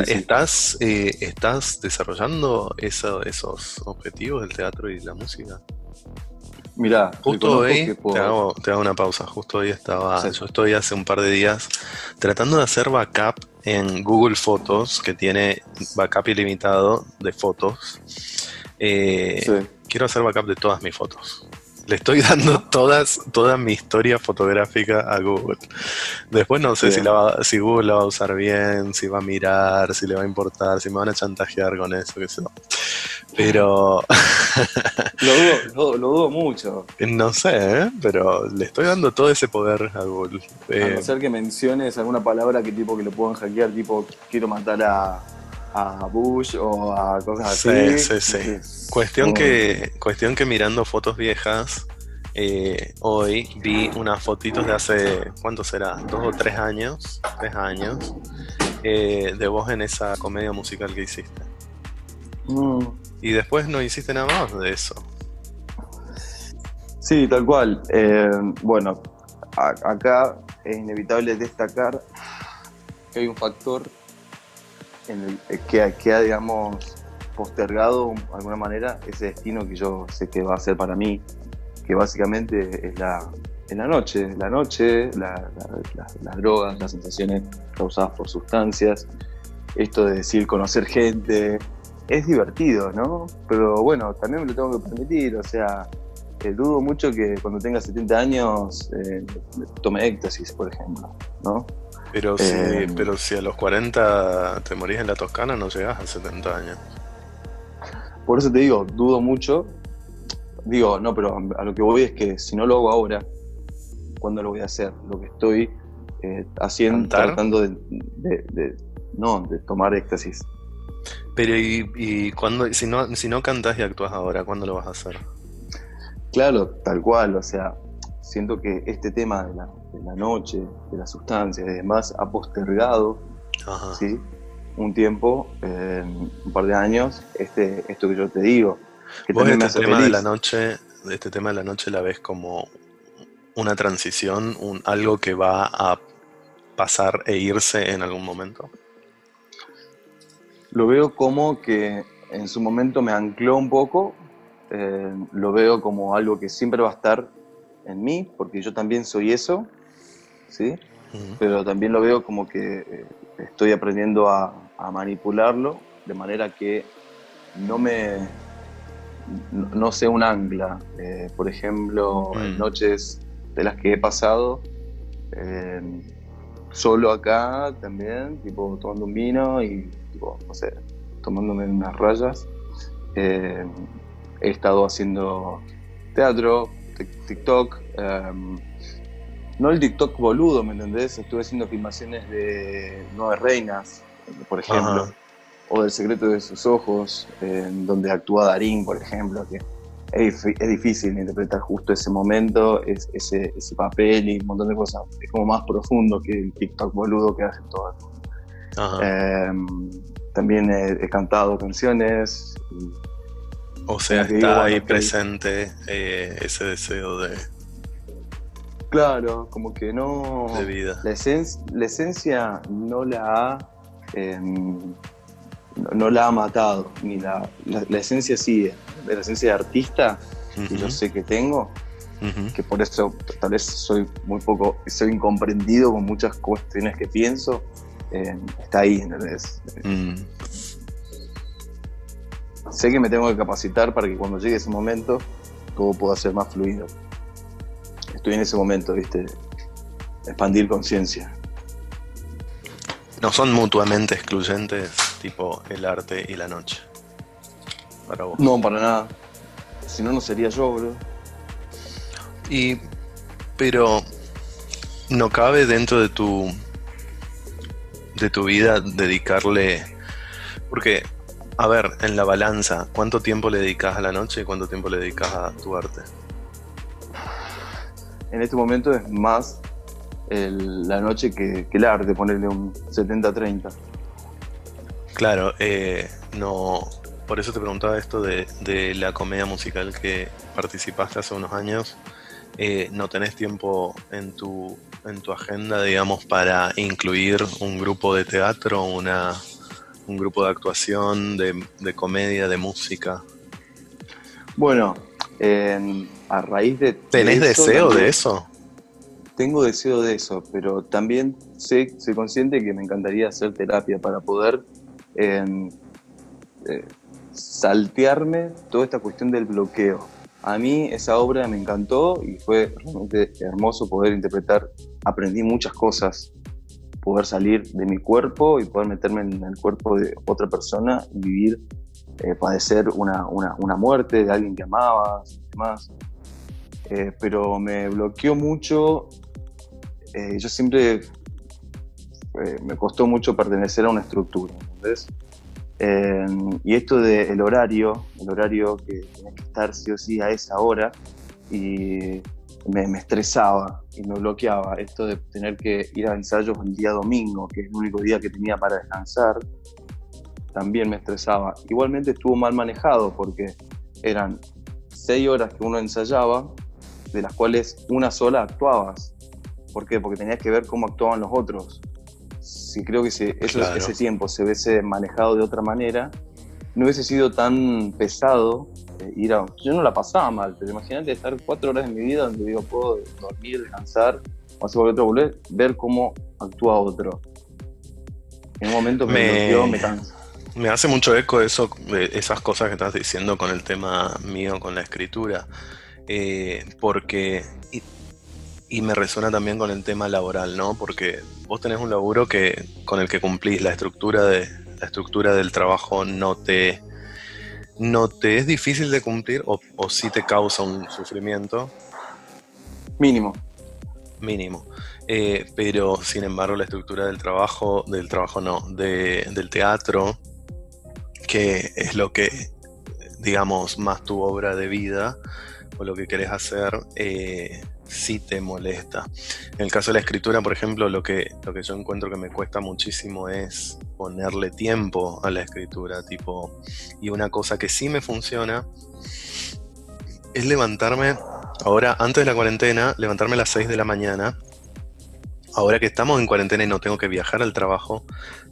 Speaker 2: ¿estás, eh, ¿Estás desarrollando esos objetivos del teatro y la música?
Speaker 1: Mira,
Speaker 2: justo hoy, te, hago, una pausa, justo hoy estaba, yo estoy hace un par de días tratando de hacer backup en Google Fotos, que tiene backup ilimitado de fotos. Eh, quiero hacer backup de todas mis fotos. Le estoy dando todas, toda mi historia fotográfica a Google. Después no sé si, la si Google la va a usar bien, si va a mirar, si le va a importar, si me van a chantajear con eso, qué sé yo. Pero.
Speaker 1: lo, dudo, mucho.
Speaker 2: No sé, ¿eh? pero le estoy dando todo ese poder a Google.
Speaker 1: a no eh, ser que menciones alguna palabra que tipo que lo puedan hackear, tipo quiero matar a, a Bush o a cosas así.
Speaker 2: Sí, sí, sí. Cuestión, que, cuestión que mirando fotos viejas, eh, hoy vi unas fotitos de hace, ¿cuánto será? Dos o tres años, tres años, de vos en esa comedia musical que hiciste. Y después no hiciste nada más de eso.
Speaker 1: Sí, tal cual. Eh, bueno, acá es inevitable destacar que hay un factor en el, que, que ha, digamos, postergado de alguna manera ese destino que yo sé que va a ser para mí, que básicamente es la, en la noche, la noche, las drogas, las sensaciones causadas por sustancias, esto de decir conocer gente, es divertido, ¿no? Pero bueno, también me lo tengo que permitir, o sea, eh, dudo mucho que cuando tenga 70 años eh, tome éxtasis, por ejemplo, ¿no?
Speaker 2: Pero si, eh, pero si a los 40 te morís en la Toscana, no llegas a 70 años.
Speaker 1: Por eso te digo, dudo mucho. Digo, no, pero a lo que voy es que si no lo hago ahora, ¿cuándo lo voy a hacer? Lo que estoy haciendo, tratando de, no, de tomar éxtasis.
Speaker 2: Pero y, y cuando, si no, si no cantas y actúas ahora, ¿cuándo lo vas a hacer?
Speaker 1: Claro, tal cual, o sea, siento que este tema de la, noche, de las sustancias y demás, ha postergado ¿sí? un tiempo, un par de años, este, esto que yo te digo.
Speaker 2: Que ¿Vos este tema de la noche, este tema de la noche la ves como una transición, un, algo que va a pasar e irse en algún momento?
Speaker 1: Lo veo como que en su momento me ancló un poco, eh, lo veo como algo que siempre va a estar en mí, porque yo también soy eso, ¿sí? Pero también lo veo como que eh, estoy aprendiendo a, manipularlo de manera que no me no, sea un ancla. Eh, por ejemplo, en mm. noches de las que he pasado, solo acá también, tipo tomando un vino y tipo, no sé, tomándome unas rayas. Eh, he estado haciendo teatro, TikTok, em, no el TikTok boludo, ¿me entendés? Estuve haciendo filmaciones de Nueve Reinas, por ejemplo, o del secreto de sus ojos, en donde actúa Darín, por ejemplo, que es, difícil interpretar justo ese momento, ese, papel y un montón de cosas. Es como más profundo que el TikTok boludo que hace todo. Em, también he, cantado canciones.
Speaker 2: o sea, está ahí presente eh, ese deseo de.
Speaker 1: Claro, como que no.
Speaker 2: De vida.
Speaker 1: La, esencia no la ha. Em, no, la ha matado, ni la, la, esencia sigue. La esencia de artista, que yo sé que tengo, que por eso tal vez soy muy poco, soy incomprendido con muchas cuestiones que pienso, está ahí, ¿entendés? Mm. Sé que me tengo que capacitar para que cuando llegue ese momento todo pueda ser más fluido. Estoy en ese momento, ¿viste? Expandir conciencia.
Speaker 2: No son mutuamente excluyentes, tipo el arte y la noche. Para vos.
Speaker 1: No, para nada. Si no, no sería yo, bro.
Speaker 2: Y. Pero. ¿No cabe dentro de tu de tu vida dedicarle... Porque, a ver, en la balanza, ¿cuánto tiempo le dedicas a la noche y cuánto tiempo le dedicas a tu arte?
Speaker 1: En este momento es más la noche que, el arte, ponerle un 70-30.
Speaker 2: Claro, eh, no, por eso te preguntaba esto de, de, la comedia musical que participaste hace unos años. Eh, ¿No tenés tiempo en tu en tu agenda, digamos, para incluir un grupo de teatro, una, un grupo de actuación, de, comedia, de música?
Speaker 1: Bueno, a raíz de...
Speaker 2: ¿Tenés deseo de eso?
Speaker 1: Tengo deseo de eso, pero también sé, soy consciente que me encantaría hacer terapia para poder eh, saltearme toda esta cuestión del bloqueo a mí esa obra me encantó y fue realmente hermoso poder interpretar. Aprendí muchas cosas, poder salir de mi cuerpo y poder meterme en el cuerpo de otra persona y vivir, eh, padecer una, muerte de alguien que amabas y demás. Eh, pero me bloqueó mucho. Eh, yo siempre me costó mucho pertenecer a una estructura. Y esto del horario, el horario que tenía que estar sí o sí a esa hora, y me, estresaba y me bloqueaba. Esto de tener que ir a ensayos el día domingo, que es el único día que tenía para descansar, también me estresaba. Igualmente estuvo mal manejado porque eran seis horas que uno ensayaba, de las cuales una sola actuabas. ¿Por qué? Porque tenías que ver cómo actuaban los otros si creo que ese tiempo se hubiese manejado de otra manera, no hubiese sido tan pesado eh, ir a... Yo no la pasaba mal, pero imagínate estar cuatro horas de mi vida donde digo, puedo dormir, descansar, o hacer otro, volver, ver cómo actúa otro. En un momento
Speaker 2: me,
Speaker 1: me, me cansa.
Speaker 2: Me hace mucho eco eso, esas cosas que estás diciendo con el tema mío, con la escritura, eh, porque y, me resuena también con el tema laboral, ¿no? Porque vos tenés un laburo que con el que cumplís la estructura de la estructura del trabajo no te no te es difícil de cumplir o, o sí te causa un sufrimiento.
Speaker 1: Mínimo.
Speaker 2: Mínimo. Eh, pero sin embargo la estructura del trabajo, del trabajo no, del teatro, que es lo que, digamos, más tu obra de vida o lo que querés hacer, eh, sí te molesta. En el caso de la escritura, por ejemplo, lo que, lo que yo encuentro que me cuesta muchísimo es ponerle tiempo a la escritura, tipo, y una cosa que sí me funciona es levantarme, ahora antes de la cuarentena, levantarme a las 6 de la mañana ahora que estamos en cuarentena y no tengo que viajar al trabajo,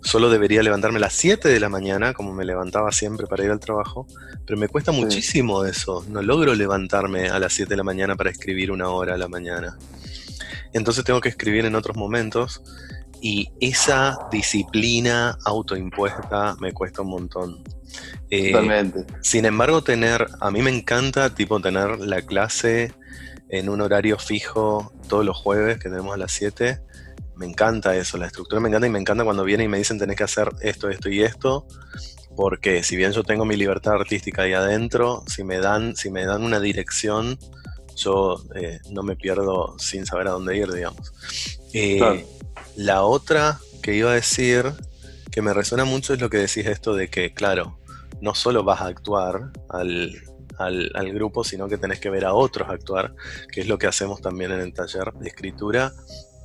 Speaker 2: solo debería levantarme a las 7 de la mañana, como me levantaba siempre para ir al trabajo, pero me cuesta muchísimo eso, no logro levantarme a las 7 de la mañana para escribir una hora a la mañana. Entonces tengo que escribir en otros momentos y esa disciplina autoimpuesta me cuesta un montón.
Speaker 1: Eh, Totalmente.
Speaker 2: Sin embargo, tener, a mí me encanta tipo tener la clase en un horario fijo todos los jueves que tenemos a las 7 me encanta eso, la estructura me encanta y me encanta cuando vienen y me dicen tenés que hacer esto, esto y esto, porque si bien yo tengo mi libertad artística ahí adentro, si me dan, si me dan una dirección, yo eh, no me pierdo sin saber a dónde ir, digamos. Eh, la otra que iba a decir, que me resuena mucho, es lo que decís esto de que, claro, no solo vas a actuar al, al, al, grupo, sino que tenés que ver a otros actuar, que es lo que hacemos también en el taller de escritura,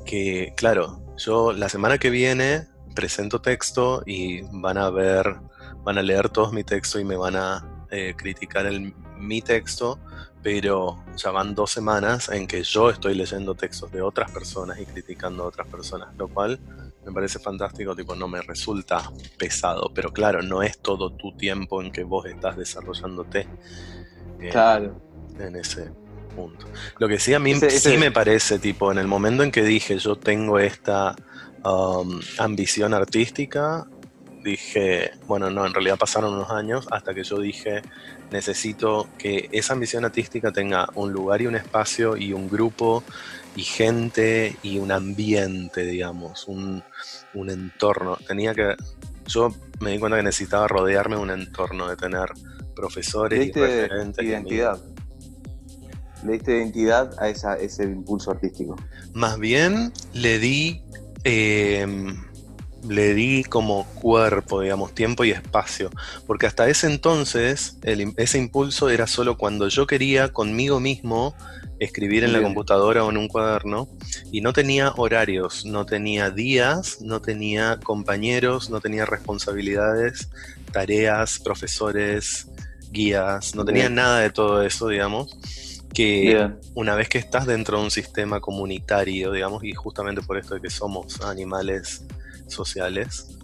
Speaker 2: que, claro, yo la semana que viene presento texto y van a ver, van a leer todos mi texto y me van a eh, criticar el, mi texto, pero ya van dos semanas en que yo estoy leyendo textos de otras personas y criticando a otras personas, lo cual me parece fantástico, tipo, no me resulta pesado, pero claro, no es todo tu tiempo en que vos estás desarrollándote.
Speaker 1: Eh, claro.
Speaker 2: En ese, lo que sí a mí sí me parece, tipo, en el momento en que dije yo tengo esta um, ambición artística, dije, bueno, no, en realidad pasaron unos años hasta que yo dije, necesito que esa ambición artística tenga un lugar y un espacio y un grupo y gente y un ambiente, digamos, un, un entorno. Tenía que, yo me di cuenta que necesitaba rodearme de un entorno, de tener profesores y referentes.
Speaker 1: Identidad le diste identidad a ese impulso artístico?
Speaker 2: Más bien le di, em, le di como cuerpo, digamos, tiempo y espacio, porque hasta ese entonces ese impulso era solo cuando yo quería conmigo mismo escribir en la computadora o en un cuaderno y no tenía horarios, no tenía días, no tenía compañeros, no tenía responsabilidades, tareas, profesores, guías, no tenía nada de todo eso, digamos que una vez que estás dentro de un sistema comunitario, digamos, y justamente por esto de que somos animales sociales,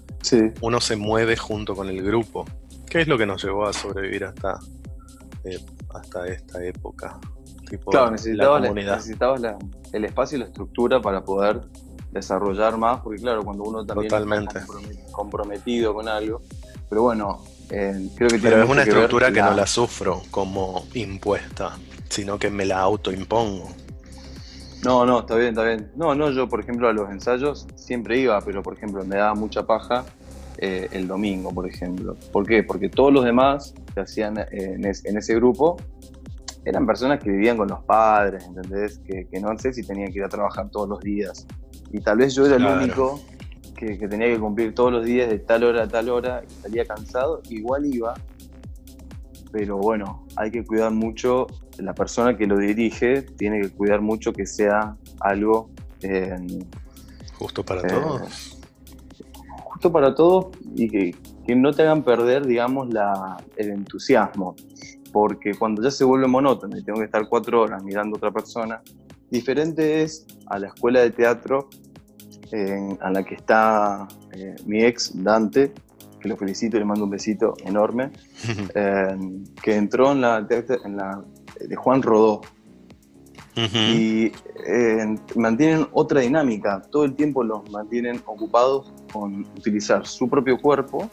Speaker 2: uno se mueve junto con el grupo. ¿Qué es lo que nos llevó a sobrevivir hasta, eh, hasta esta época?
Speaker 1: Claro, necesitabas, la, el espacio y la estructura para poder desarrollar más, porque claro, cuando uno también
Speaker 2: Totalmente.
Speaker 1: está comprometido con algo, pero bueno, eh, creo que
Speaker 2: Pero es una estructura que no la sufro como impuesta sino que me la autoimpongo.
Speaker 1: No, no, está bien, está bien. No, no, yo por ejemplo a los ensayos siempre iba, pero por ejemplo me daba mucha paja eh, el domingo, por ejemplo. ¿Por qué? Porque todos los demás que hacían eh, en, ese grupo eran personas que vivían con los padres, ¿entendés? Que, no sé si tenían que ir a trabajar todos los días. Y tal vez yo era el único que, que, tenía que cumplir todos los días de tal hora a tal hora y salía cansado, igual iba, pero bueno, hay que cuidar mucho, la persona que lo dirige tiene que cuidar mucho que sea algo...
Speaker 2: justo para todos.
Speaker 1: Justo para todos y que, no te hagan perder, digamos, el entusiasmo. Porque cuando ya se vuelve monótono y tengo que estar cuatro horas mirando a otra persona, diferente es a la escuela de teatro a la que está eh, mi ex Dante, que lo felicito y le mando un besito enorme, eh, que entró en la, en la de Juan Rodó. Y eh, mantienen otra dinámica, todo el tiempo los mantienen ocupados con utilizar su propio cuerpo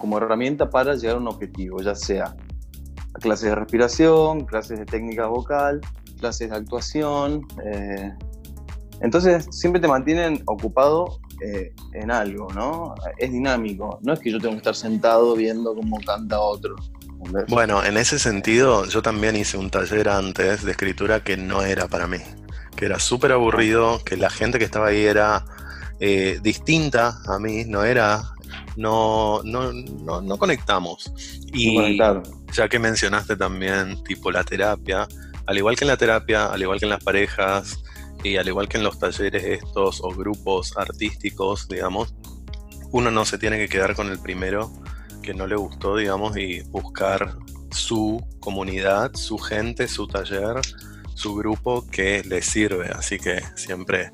Speaker 1: como herramienta para llegar a un objetivo, ya sea clases de respiración, clases de técnica vocal, clases de actuación. Eh, entonces siempre te mantienen ocupado eh, en algo, ¿no? Es dinámico. No es que yo tengo que estar sentado viendo cómo canta otro.
Speaker 2: Bueno, en ese sentido, yo también hice un taller antes de escritura que no era para mí, que era súper aburrido, que la gente que estaba ahí era eh, distinta a mí, no era, no, no, no, conectamos. Y ya que mencionaste también, tipo la terapia, al igual que en la terapia, al igual que en las parejas, y al igual que en los talleres estos o grupos artísticos, digamos, uno no se tiene que quedar con el primero que no le gustó, digamos, y buscar su comunidad, su gente, su taller, su grupo que le sirve. Así que siempre,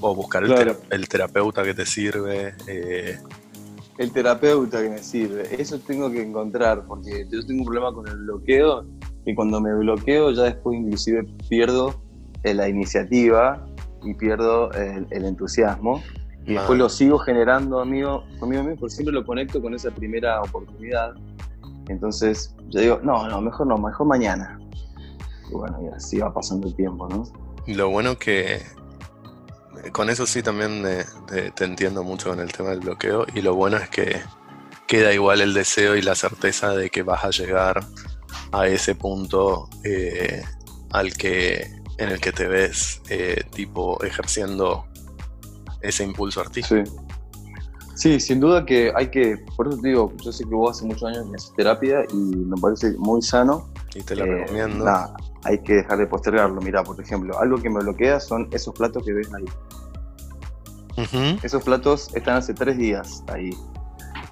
Speaker 2: o buscar el, terapeuta que te sirve.
Speaker 1: Eh, el terapeuta que me sirve, eso tengo que encontrar, porque yo tengo un problema con el bloqueo, y cuando me bloqueo ya después inclusive pierdo eh, la iniciativa y pierdo el, entusiasmo. Y después lo sigo generando amigo, conmigo mismo, porque siempre lo conecto con esa primera oportunidad. Entonces yo digo, no, no, mejor no, mejor mañana. Y bueno, y así va pasando el tiempo, ¿no?
Speaker 2: Lo bueno que, con eso sí también te entiendo mucho con el tema del bloqueo y lo bueno es que queda igual el deseo y la certeza de que vas a llegar a ese punto eh, al que en el que te ves eh, tipo ejerciendo ese impulso artístico.
Speaker 1: Sí. sin duda que hay que, por eso te digo, yo sé que vos hace muchos años haces terapia y me parece muy sano.
Speaker 2: Y te eh, recomiendo.
Speaker 1: Nada, hay que dejar de postergarlo. Mira, por ejemplo, algo que me bloquea son esos platos que ves ahí. Esos platos están hace tres días ahí.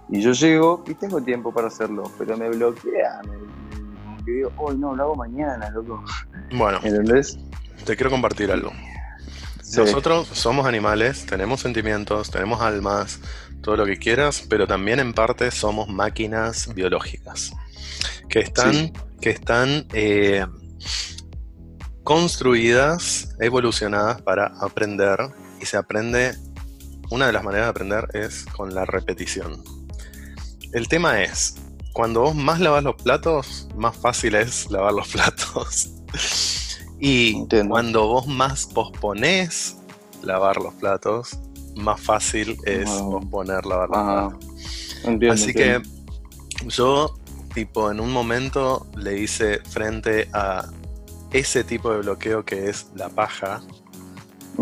Speaker 1: Y yo llego y tengo tiempo para hacerlo, pero me bloquea. Me, que digo, hoy no, lo hago mañana, loco.
Speaker 2: Bueno. ¿Entendés? te quiero compartir algo. Nosotros somos animales, tenemos sentimientos, tenemos almas, todo lo que quieras, pero también en parte somos máquinas biológicas que están, que están eh, construidas, evolucionadas para aprender y se aprende, una de las maneras de aprender es con la repetición. El tema es, cuando vos más lavas los platos, más fácil es lavar los platos. Y cuando vos más posponés lavar los platos, más fácil es posponer lavar los platos. Así que yo, tipo, en un momento le hice frente a ese tipo de bloqueo que es la paja,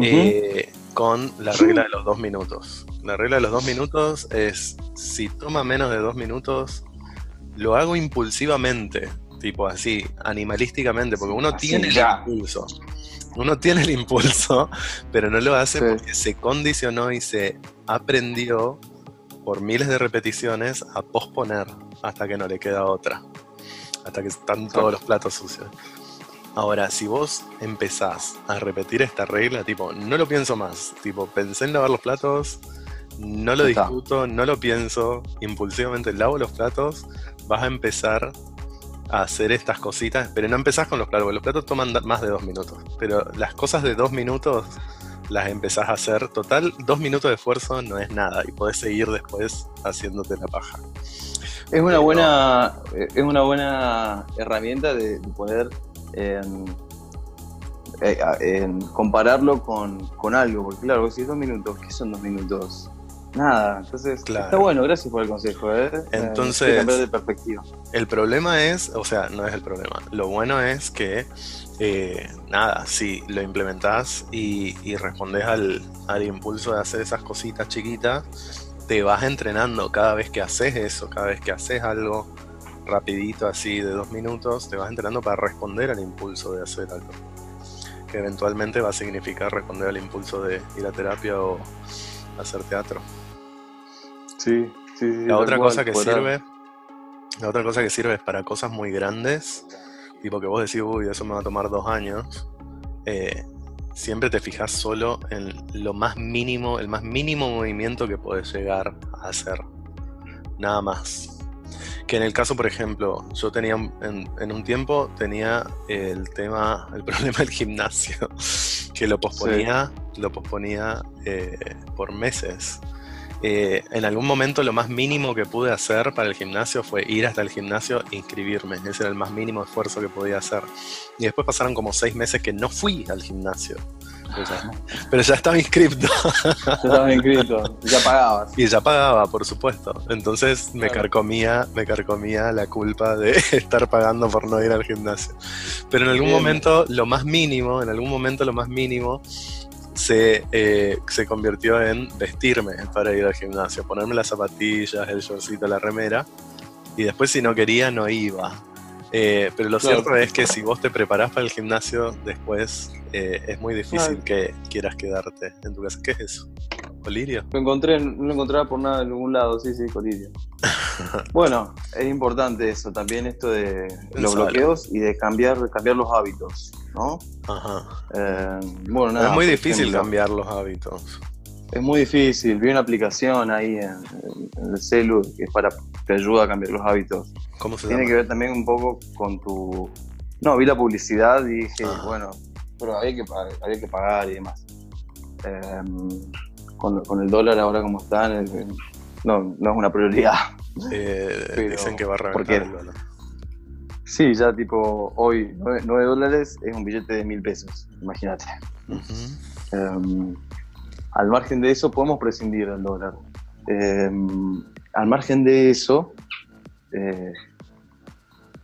Speaker 2: eh, con la regla de los dos minutos. La regla de los dos minutos es, si toma menos de dos minutos, lo hago impulsivamente tipo así, animalísticamente, porque uno tiene el impulso. Uno tiene el impulso, pero no lo hace porque se condicionó y se aprendió por miles de repeticiones a posponer hasta que no le queda otra. Hasta que están todos los platos sucios. Ahora, si vos empezás a repetir esta regla, tipo, no lo pienso más, tipo, pensé en lavar los platos, no lo discuto, no lo pienso, impulsivamente lavo los platos, vas a empezar a hacer estas cositas, pero no empezás con los platos, los platos toman más de dos minutos, pero las cosas de dos minutos las empezás a hacer. Total, dos minutos de esfuerzo no es nada y podés seguir después haciéndote la paja.
Speaker 1: Es una buena, eh, es una buena herramienta de, poder em, eh, compararlo con, con, algo, porque claro, si dos minutos, ¿qué son dos minutos? Nada, entonces está bueno, gracias por el consejo. ¿eh?
Speaker 2: Entonces,
Speaker 1: de perspectiva.
Speaker 2: el problema es, o sea, no es el problema, lo bueno es que, eh, nada, si lo implementas y, y respondes al, al, impulso de hacer esas cositas chiquitas, te vas entrenando cada vez que haces eso, cada vez que haces algo rapidito así de dos minutos, te vas entrenando para responder al impulso de hacer algo. Que eventualmente va a significar responder al impulso de ir a terapia o hacer teatro.
Speaker 1: Sí, sí,
Speaker 2: La otra cosa que sirve, la otra cosa que sirve es para cosas muy grandes, tipo que vos decís, uy, eso me va a tomar dos años. Eh, siempre te fijas solo en lo más mínimo, el más mínimo movimiento que puedes llegar a hacer. Nada más. Que en el caso, por ejemplo, yo tenía en, un tiempo tenía el tema, el problema del gimnasio, que lo posponía, lo posponía eh, por meses. Eh, en algún momento lo más mínimo que pude hacer para el gimnasio fue ir hasta el gimnasio e inscribirme. Ese era el más mínimo esfuerzo que podía hacer. Y después pasaron como seis meses que no fui al gimnasio. Pero ya estaba inscrito.
Speaker 1: Ya estaba inscrito, ya pagabas.
Speaker 2: Y ya pagaba, por supuesto. Entonces me carcomía, me carcomía la culpa de estar pagando por no ir al gimnasio. Pero en algún momento, lo más mínimo, en algún momento lo más mínimo, se, eh, se convirtió en vestirme para ir al gimnasio, ponerme las zapatillas, el shortcito, la remera, y después si no quería no iba. Eh, pero lo cierto es que si vos te preparás para el gimnasio, después eh, es muy difícil que quieras quedarte en tu casa. ¿Qué es eso? ¿Colirio?
Speaker 1: Lo encontré, no lo encontraba por nada en ningún lado, sí, sí, colirio. bueno, es importante eso, también esto de los bloqueos y de cambiar, cambiar los hábitos, ¿no? Ajá.
Speaker 2: Eh, bueno, nada, es muy difícil cambiar los hábitos.
Speaker 1: Es muy difícil, vi una aplicación ahí en, el celu que es para te ayuda a cambiar los hábitos.
Speaker 2: ¿Cómo se
Speaker 1: Tiene que ver también un poco con tu... No, vi la publicidad y dije, bueno, pero había que, pagar, había que pagar y demás. Em, con, el dólar ahora como está, no, no es una prioridad.
Speaker 2: Eh, dicen que va a reventar el dólar.
Speaker 1: Sí, ya tipo hoy 9, dólares es un billete de mil pesos, imagínate. Em, al margen de eso podemos prescindir del dólar. Em, al margen de eso, eh,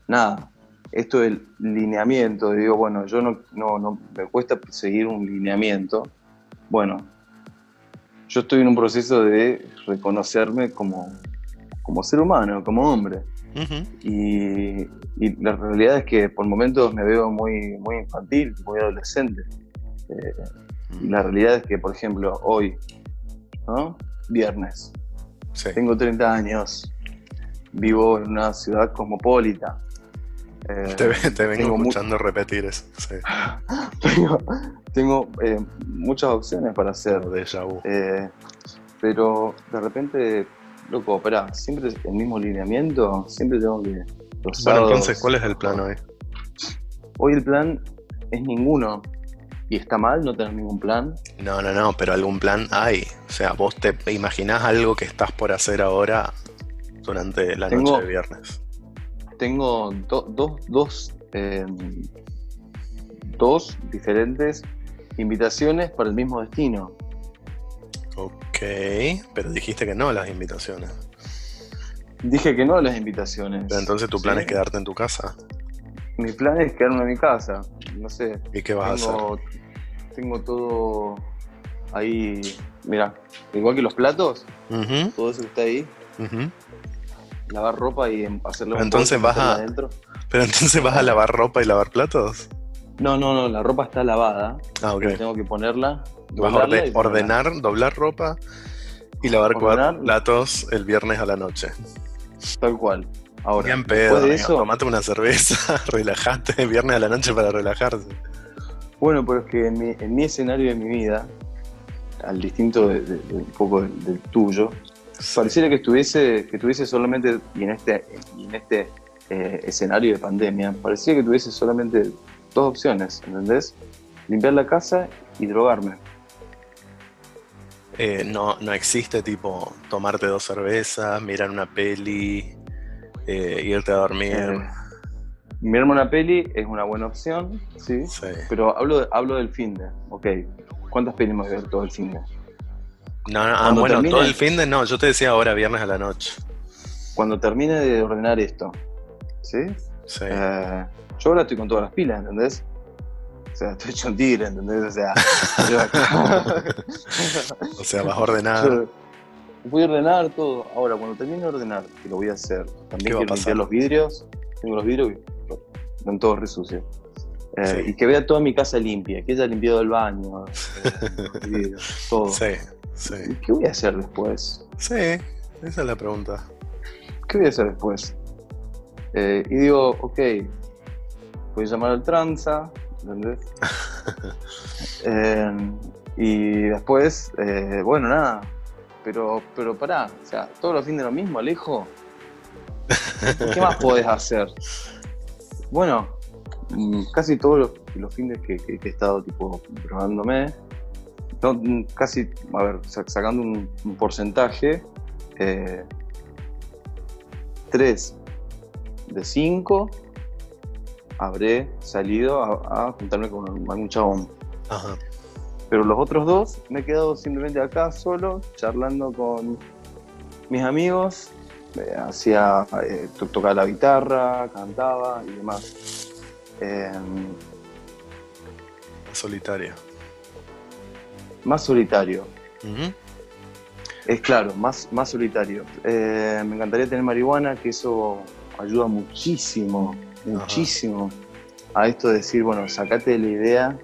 Speaker 1: nada, esto del lineamiento, digo, bueno, yo no, no, no, me cuesta seguir un lineamiento. Bueno, yo estoy en un proceso de reconocerme como, como ser humano, como hombre. Y, la realidad es que por momentos me veo muy, muy infantil, muy adolescente. Eh, y la realidad es que, por ejemplo, hoy, ¿no? Viernes, tengo 30 años, vivo en una ciudad cosmopolita.
Speaker 2: Eh, te, vengo escuchando repetir eso.
Speaker 1: tengo, eh, muchas opciones para hacer.
Speaker 2: De
Speaker 1: eh, pero de repente, loco, espera, siempre el mismo lineamiento, siempre tengo que.
Speaker 2: bueno, entonces, ¿cuál es el plan hoy?
Speaker 1: Hoy el plan es ninguno. ¿Y está mal no tener ningún plan?
Speaker 2: No, no, no, pero algún plan hay. O sea, vos te imaginás algo que estás por hacer ahora durante la noche de viernes.
Speaker 1: Tengo dos, em, dos diferentes invitaciones para el mismo destino.
Speaker 2: Ok, pero dijiste que no a las invitaciones.
Speaker 1: Dije que no a las invitaciones.
Speaker 2: Pero entonces tu plan es quedarte en tu casa.
Speaker 1: Mi plan es quedarme en mi casa. No sé.
Speaker 2: ¿Y qué vas a hacer?
Speaker 1: Tengo todo ahí. Mira, igual que los platos, todo eso que está ahí. Lavar ropa y hacerlo.
Speaker 2: entonces vas a. Adentro. Pero entonces vas a lavar ropa y lavar platos.
Speaker 1: No, no, no, la ropa está lavada.
Speaker 2: Ah, ok.
Speaker 1: Tengo que ponerla.
Speaker 2: Vas a ordenar, doblar ropa y lavar platos el viernes a la noche.
Speaker 1: Tal cual. Ahora,
Speaker 2: Bien pedo, de eso, tomate una cerveza, relajate, viernes a la noche para relajarse.
Speaker 1: Bueno, pero es que en mi, escenario de mi vida, al distinto de, un poco del, tuyo, pareciera que estuviese, que tuviese solamente, y en este, en este eh, escenario de pandemia, parecía que tuviese solamente dos opciones, ¿entendés? Limpiar la casa y drogarme.
Speaker 2: Eh, no, no existe tipo tomarte dos cervezas, mirar una peli, eh, irte a dormir. Eh,
Speaker 1: mirarme una peli es una buena opción, sí. Pero hablo, hablo del fin de, ok. ¿Cuántas pelis a ver todo el fin de?
Speaker 2: No, no, ah, bueno, todo el fin de no, yo te decía ahora, viernes a la noche.
Speaker 1: Cuando termine de ordenar esto, ¿sí?
Speaker 2: Sí.
Speaker 1: Yo ahora estoy con todas las pilas, ¿entendés? O sea, estoy hecho un tigre, ¿entendés? O sea,
Speaker 2: o sea, vas a ordenar.
Speaker 1: voy a ordenar todo. Ahora, cuando termine de ordenar, que lo voy a hacer, también quiero limpiar los vidrios. Tengo los vidrios están todos resucios. Eh, y que vea toda mi casa limpia, que haya limpiado el baño, eh, todo.
Speaker 2: Sí, sí.
Speaker 1: ¿Qué voy a hacer después?
Speaker 2: Sí, esa es la pregunta.
Speaker 1: ¿Qué voy a hacer después? Eh, y digo, ok, a llamar al tranza, ¿entendés? Eh, y después, eh, bueno, nada, pero, pero pará, o sea, todos los fines de lo mismo, Alejo. ¿Qué más podés hacer? Bueno, mm, casi todos los, fines que, he estado tipo probándome, no, casi, a ver, sacando un, porcentaje, eh, 3 de 5 habré salido a, juntarme con algún chabón. Pero los otros dos me he quedado simplemente acá solo, charlando con mis amigos. hacía, eh, tocaba la guitarra, cantaba y demás.
Speaker 2: Em, solitario.
Speaker 1: Más solitario. Es claro, más, más solitario. Eh, me encantaría tener marihuana, que eso ayuda muchísimo, muchísimo a esto de decir, bueno, sacate de la idea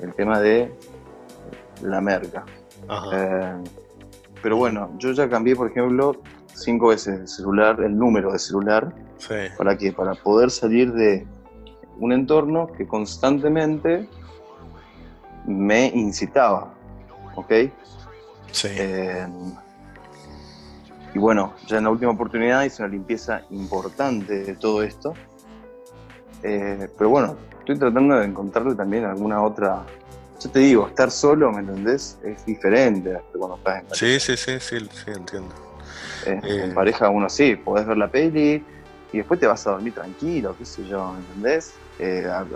Speaker 1: el tema de la merca. Eh, pero bueno, yo ya cambié, por ejemplo, cinco veces el celular, el número de celular. ¿Para qué? Para poder salir de un entorno que constantemente me incitaba. ¿Ok?
Speaker 2: Sí.
Speaker 1: Eh, y bueno, ya en la última oportunidad hice una limpieza importante de todo esto. Eh, pero bueno, estoy tratando de encontrarle también alguna otra. Yo te digo, estar solo, ¿me entendés? Es diferente a cuando estás en
Speaker 2: pareja. Sí, sí, sí, sí, sí entiendo.
Speaker 1: Eh, en pareja uno sí, podés ver la peli y después te vas a dormir tranquilo, qué sé yo, ¿me entendés?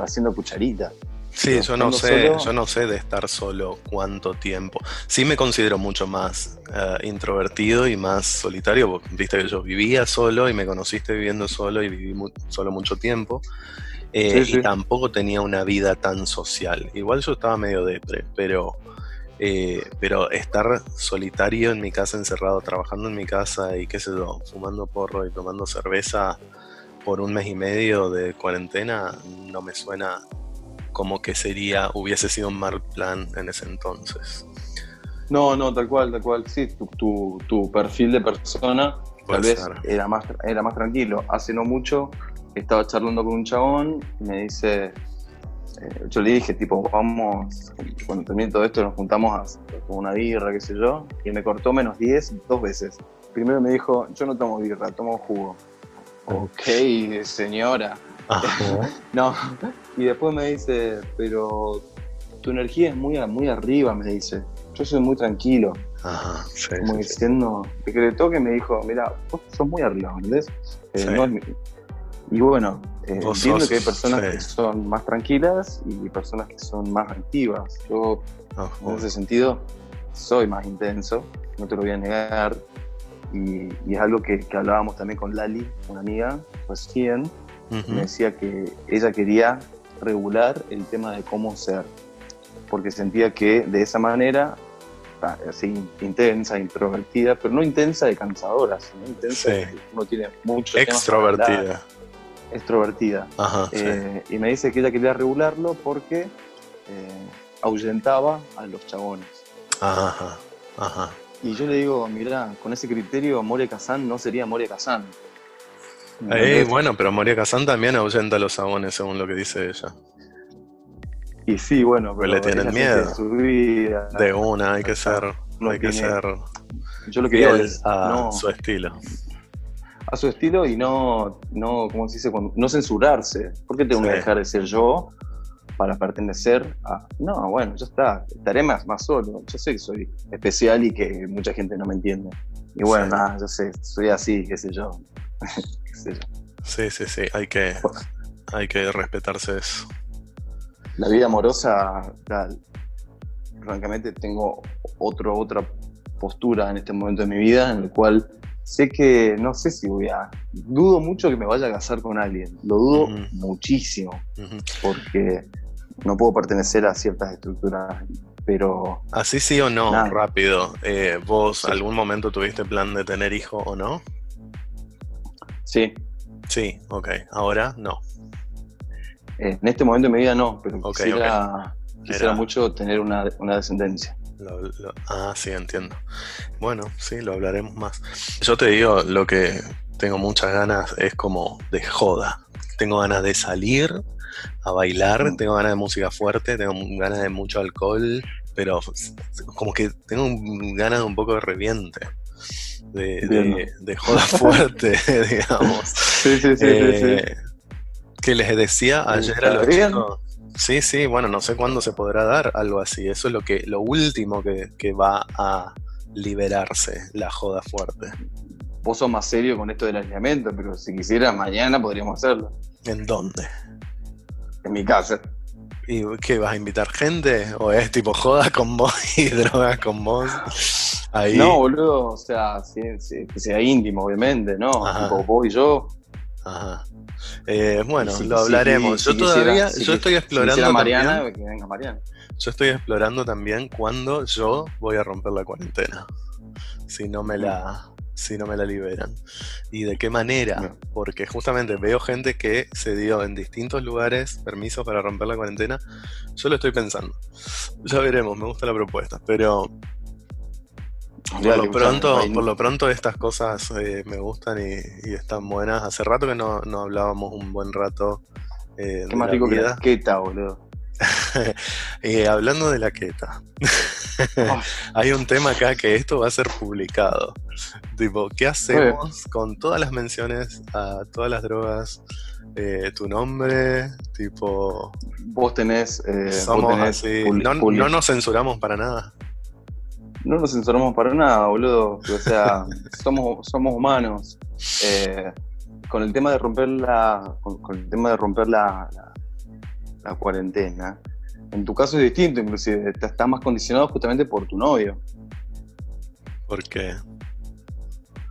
Speaker 1: haciendo cucharita.
Speaker 2: Sí, yo no sé, yo no sé de estar solo cuánto tiempo. Sí me considero mucho más eh, introvertido y más solitario, viste que yo vivía solo y me conociste viviendo solo y viví solo mucho tiempo. Eh, y tampoco tenía una vida tan social. Igual yo estaba medio depre, pero, eh, pero estar solitario en mi casa, encerrado, trabajando en mi casa y qué sé yo, fumando porro y tomando cerveza por un mes y medio de cuarentena, no me suena como que sería, hubiese sido un mal plan en ese entonces.
Speaker 1: No, no, tal cual, tal cual. Sí, tu, tu, perfil de persona tal vez era más, era más tranquilo. Hace no mucho estaba charlando con un chabón y me dice, eh, yo le dije, tipo, vamos, cuando termine todo esto nos juntamos a con una birra, qué sé yo, y me cortó menos 10 dos veces. Primero me dijo, yo no tomo birra, tomo jugo. Ok, señora. no, y después me dice, pero tu energía es muy, muy arriba, me dice. Yo soy muy tranquilo. Ajá, Como diciendo, que le toque me dijo, mira, vos sos muy arriba, ¿entendés? Eh, y bueno, eh, entiendo que hay personas que son más tranquilas y personas que son más activas. Yo, en ese sentido, soy más intenso, no te lo voy a negar. Y, es algo que, que, hablábamos también con Lali, una amiga, recién, me decía que ella quería regular el tema de cómo ser, porque sentía que de esa manera, así intensa, introvertida, pero no intensa de cansadora, sino intensa de que uno tiene mucho
Speaker 2: Extrovertida.
Speaker 1: Extrovertida. Eh, y me dice que ella quería regularlo porque eh, ahuyentaba a los chabones.
Speaker 2: Ajá, ajá.
Speaker 1: Y yo le digo, mira, con ese criterio, Moria Kazan no sería Moria Kazan.
Speaker 2: Eh, bueno, pero Moria Kazan también ahuyenta a los sabones, según lo que dice ella.
Speaker 1: Y sí, bueno,
Speaker 2: pero, le tienen miedo. De, una, hay que ser, hay que ser.
Speaker 1: Yo lo quería
Speaker 2: a su estilo.
Speaker 1: A su estilo y no, no, ¿cómo se dice? No censurarse. ¿Por qué tengo que dejar de ser yo para pertenecer a.? No, bueno, ya está. Estaré más, más solo. Yo sé que soy especial y que mucha gente no me entiende. Y bueno, nada, yo sé, soy así, qué sé yo.
Speaker 2: Sí, sí, sí, hay que, hay que respetarse eso.
Speaker 1: La vida amorosa, francamente, tengo otro, otra postura en este momento de mi vida en el cual sé que no sé si voy a. Dudo mucho que me vaya a casar con alguien. Lo dudo muchísimo. Porque no puedo pertenecer a ciertas estructuras. Pero.
Speaker 2: Así sí o no, rápido. Eh, ¿Vos algún momento tuviste plan de tener hijo o no?
Speaker 1: Sí.
Speaker 2: Sí, ok. Ahora no.
Speaker 1: En este momento de mi vida no, pero quisiera, mucho tener una, descendencia.
Speaker 2: ah, sí, entiendo. Bueno, sí, lo hablaremos más. Yo te digo, lo que tengo muchas ganas es como de joda. Tengo ganas de salir a bailar, mm. tengo ganas de música fuerte, tengo ganas de mucho alcohol, pero como que tengo ganas de un poco de reviente de, de, joda fuerte, digamos.
Speaker 1: Sí, sí, sí, sí,
Speaker 2: eh, Que les decía ayer a los chicos. Sí, sí, bueno, no sé cuándo se podrá dar algo así. Eso es lo que, lo último que, que va a liberarse, la joda fuerte.
Speaker 1: Vos sos más serio con esto del aislamiento, pero si quisiera mañana podríamos hacerlo.
Speaker 2: ¿En dónde?
Speaker 1: En mi casa.
Speaker 2: ¿Y qué? ¿Vas a invitar gente? ¿O es tipo joda con vos y drogas con vos? Ahí.
Speaker 1: No, boludo, o sea, sí, sí, que sea íntimo, obviamente, ¿no? Tipo vos y yo.
Speaker 2: Ajá. Eh, bueno,
Speaker 1: Si-
Speaker 2: lo
Speaker 1: si-
Speaker 2: hablaremos.
Speaker 1: si
Speaker 2: yo todavía,
Speaker 1: quisiera- si
Speaker 2: yo estoy
Speaker 1: si
Speaker 2: explorando
Speaker 1: quisiera
Speaker 2: también.
Speaker 1: Mariana, que venga Mariana.
Speaker 2: Yo estoy explorando también cuándo yo voy a romper la cuarentena. Si no me la, si no me la liberan. Y de qué manera. Porque justamente veo gente que se dio en distintos lugares permisos para romper la cuarentena. Yo lo estoy pensando. Ya veremos, me gusta la propuesta. Pero por lo pronto, por lo pronto estas cosas eh, me gustan y, y están buenas. Hace rato que no, no hablábamos un buen rato. eh,
Speaker 1: Qué
Speaker 2: de
Speaker 1: más
Speaker 2: la
Speaker 1: rico que la queta, boludo.
Speaker 2: Eh, hablando de la queta. hay un tema acá que esto va a ser publicado. Tipo, ¿qué hacemos con todas las menciones a todas las drogas? Eh, tu nombre, tipo,
Speaker 1: Vos tenés. eh, vos
Speaker 2: somos
Speaker 1: tenés
Speaker 2: así. No, no nos censuramos para nada.
Speaker 1: No nos censuramos para nada, boludo. O sea, somos, somos humanos. Eh, con el tema de romper la. Con, con el tema de romper la, la, la cuarentena. En tu caso es distinto, inclusive. Estás más condicionado justamente por tu novio.
Speaker 2: Porque,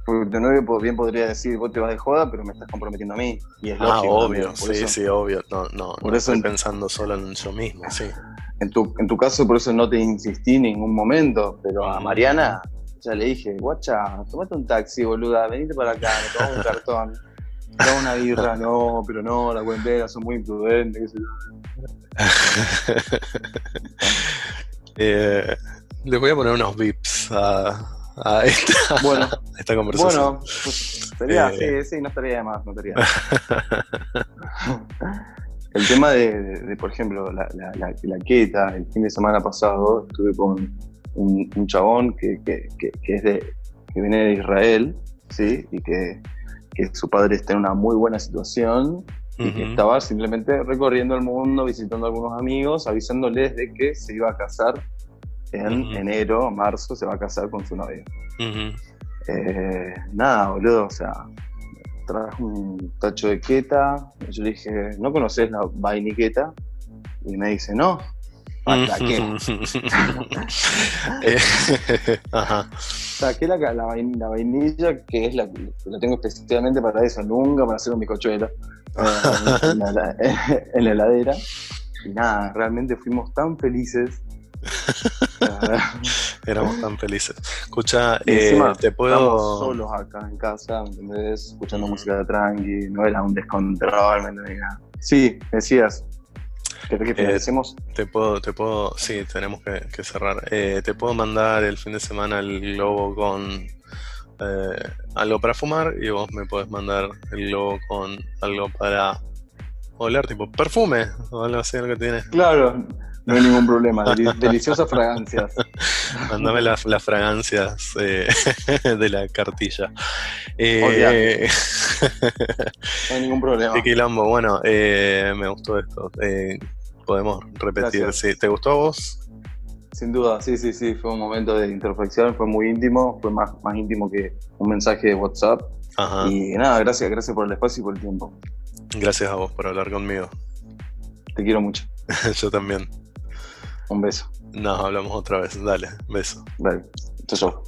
Speaker 1: Porque tu novio bien podría decir, vos te vas de joda, pero me estás comprometiendo a mí. Y es
Speaker 2: ah,
Speaker 1: lógico.
Speaker 2: obvio,
Speaker 1: por
Speaker 2: sí,
Speaker 1: eso-
Speaker 2: sí, obvio. No, no,
Speaker 1: por
Speaker 2: no
Speaker 1: eso-
Speaker 2: estoy pensando solo en yo mismo, sí.
Speaker 1: En tu, en tu caso, por eso no te insistí en ningún momento, pero a. Mariana ya le dije, guacha, tomate un taxi, boluda, venite para acá, me tomamos un cartón, toma una birra, no, pero no, la cuarentena, son muy imprudentes, qué sé yo.
Speaker 2: Eh, les voy a poner unos vips a, a esta,
Speaker 1: Bueno,
Speaker 2: a esta conversación.
Speaker 1: bueno, pues, estaría,
Speaker 2: Eh.
Speaker 1: sí, sí, no estaría de más, no estaría de más. El tema de, de- de, por ejemplo, la, la, la, la queta, el fin de semana pasado estuve con un, un chabón que, que, que, que es de, que viene de Israel, ¿sí? Y que, que su padre está en una muy buena situación y que estaba simplemente recorriendo el mundo, visitando a algunos amigos, avisándoles de que se iba a casar en enero, marzo, se va a casar con su novia. Eh, nada, boludo, o sea, trajo un tacho de queta. Yo le dije, ¿no conoces la vainiqueta? Y me dice, no. ¿Hasta qué?
Speaker 2: Eh, Ajá.
Speaker 1: Saqué la, la, la vainilla, que es la que la tengo especialmente para eso, nunca para hacer un bizcochuelo eh, en, la, en la heladera. Y nada, realmente fuimos tan felices.
Speaker 2: Éramos tan felices. Escucha, eh, te
Speaker 1: Estamos
Speaker 2: puedo.
Speaker 1: solos acá en casa, ¿me entendés? Escuchando
Speaker 2: Mm.
Speaker 1: música tranqui, no era un descontrol, ¿me entendés? Sí, decías. ¿Querés que te
Speaker 2: Eh,
Speaker 1: decimos?
Speaker 2: Te puedo, te puedo, sí, tenemos que, que cerrar. Eh, te puedo mandar el fin de semana el globo con eh, algo para fumar y vos me podés mandar el globo con algo para oler, tipo perfume o algo así, algo que tiene.
Speaker 1: Claro, no hay ningún problema. deli- deliciosas fragancias.
Speaker 2: Mandame las, las fragancias eh, de la cartilla. Eh.
Speaker 1: No hay ningún problema.
Speaker 2: quilombo. Bueno, eh, me gustó esto. Eh, podemos repetir. Sí, ¿Te gustó a vos?
Speaker 1: Sin duda, sí, sí, sí. Fue un momento de introspección, fue muy íntimo, fue más, más íntimo que un mensaje de WhatsApp.
Speaker 2: Ajá.
Speaker 1: Y nada, gracias, gracias por el espacio y por el tiempo.
Speaker 2: Gracias a vos por hablar conmigo.
Speaker 1: Te quiero mucho.
Speaker 2: Yo también.
Speaker 1: Un beso.
Speaker 2: Nos hablamos otra vez. Dale, beso.
Speaker 1: Dale. Chau, chau.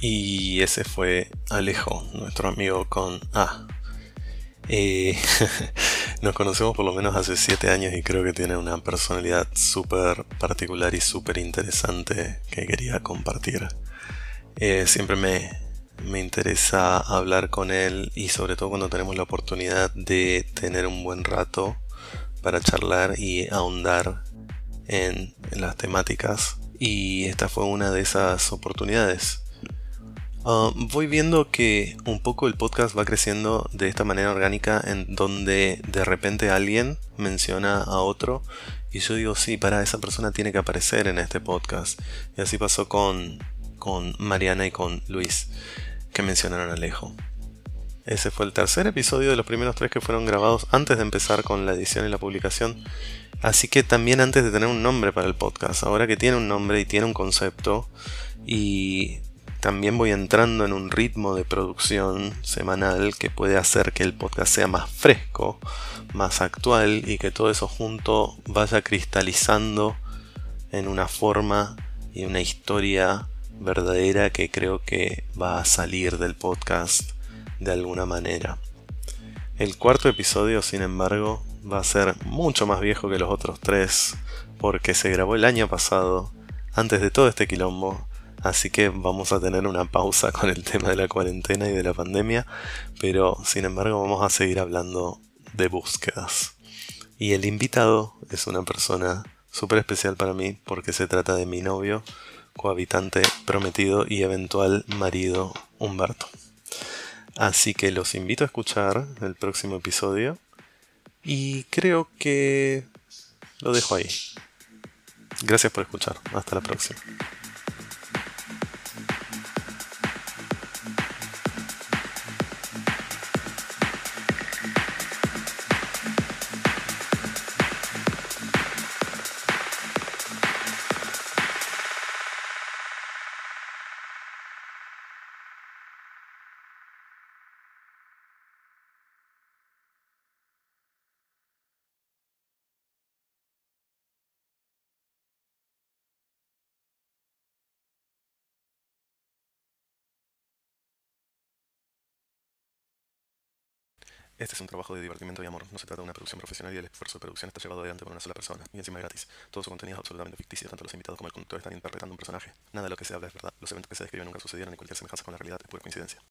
Speaker 2: Y ese fue Alejo, nuestro amigo con A. Eh, nos conocemos por lo menos hace 7 años y creo que tiene una personalidad súper particular y súper interesante que quería compartir. Eh, siempre me, me interesa hablar con él y sobre todo cuando tenemos la oportunidad de tener un buen rato para charlar y ahondar en, las temáticas. Y esta fue una de esas oportunidades. Uh, voy viendo que un poco el podcast va creciendo de esta manera orgánica en donde de repente alguien menciona a otro y yo digo, sí, para esa persona tiene que aparecer en este podcast. Y así pasó con, con Mariana y con Luis, que mencionaron Alejo. Ese fue el tercer episodio de los primeros tres que fueron grabados antes de empezar con la edición y la publicación. Así que también antes de tener un nombre para el podcast, ahora que tiene un nombre y tiene un concepto y también voy entrando en un ritmo de producción semanal que puede hacer que el podcast sea más fresco, más actual y que todo eso junto vaya cristalizando en una forma y una historia verdadera que creo que va a salir del podcast de alguna manera. El cuarto episodio, sin embargo, va a ser mucho más viejo que los otros tres, porque se grabó el año pasado, antes de todo este quilombo, así que vamos a tener una pausa con el tema de la cuarentena y de la pandemia, pero sin embargo vamos a seguir hablando de búsquedas. Y el invitado es una persona súper especial para mí porque se trata de mi novio, cohabitante prometido y eventual marido Humberto. Así que los invito a escuchar el próximo episodio y creo que lo dejo ahí. Gracias por escuchar. Hasta la próxima. Este es un trabajo de divertimento y amor. No se trata de una producción profesional y el esfuerzo de producción está llevado adelante por una sola persona. Y encima gratis. Todo su contenido es absolutamente ficticio. Tanto los invitados como el conductor están interpretando un personaje. Nada de lo que se habla es verdad. Los eventos que se describen nunca sucedieron y cualquier semejanza con la realidad es pura coincidencia.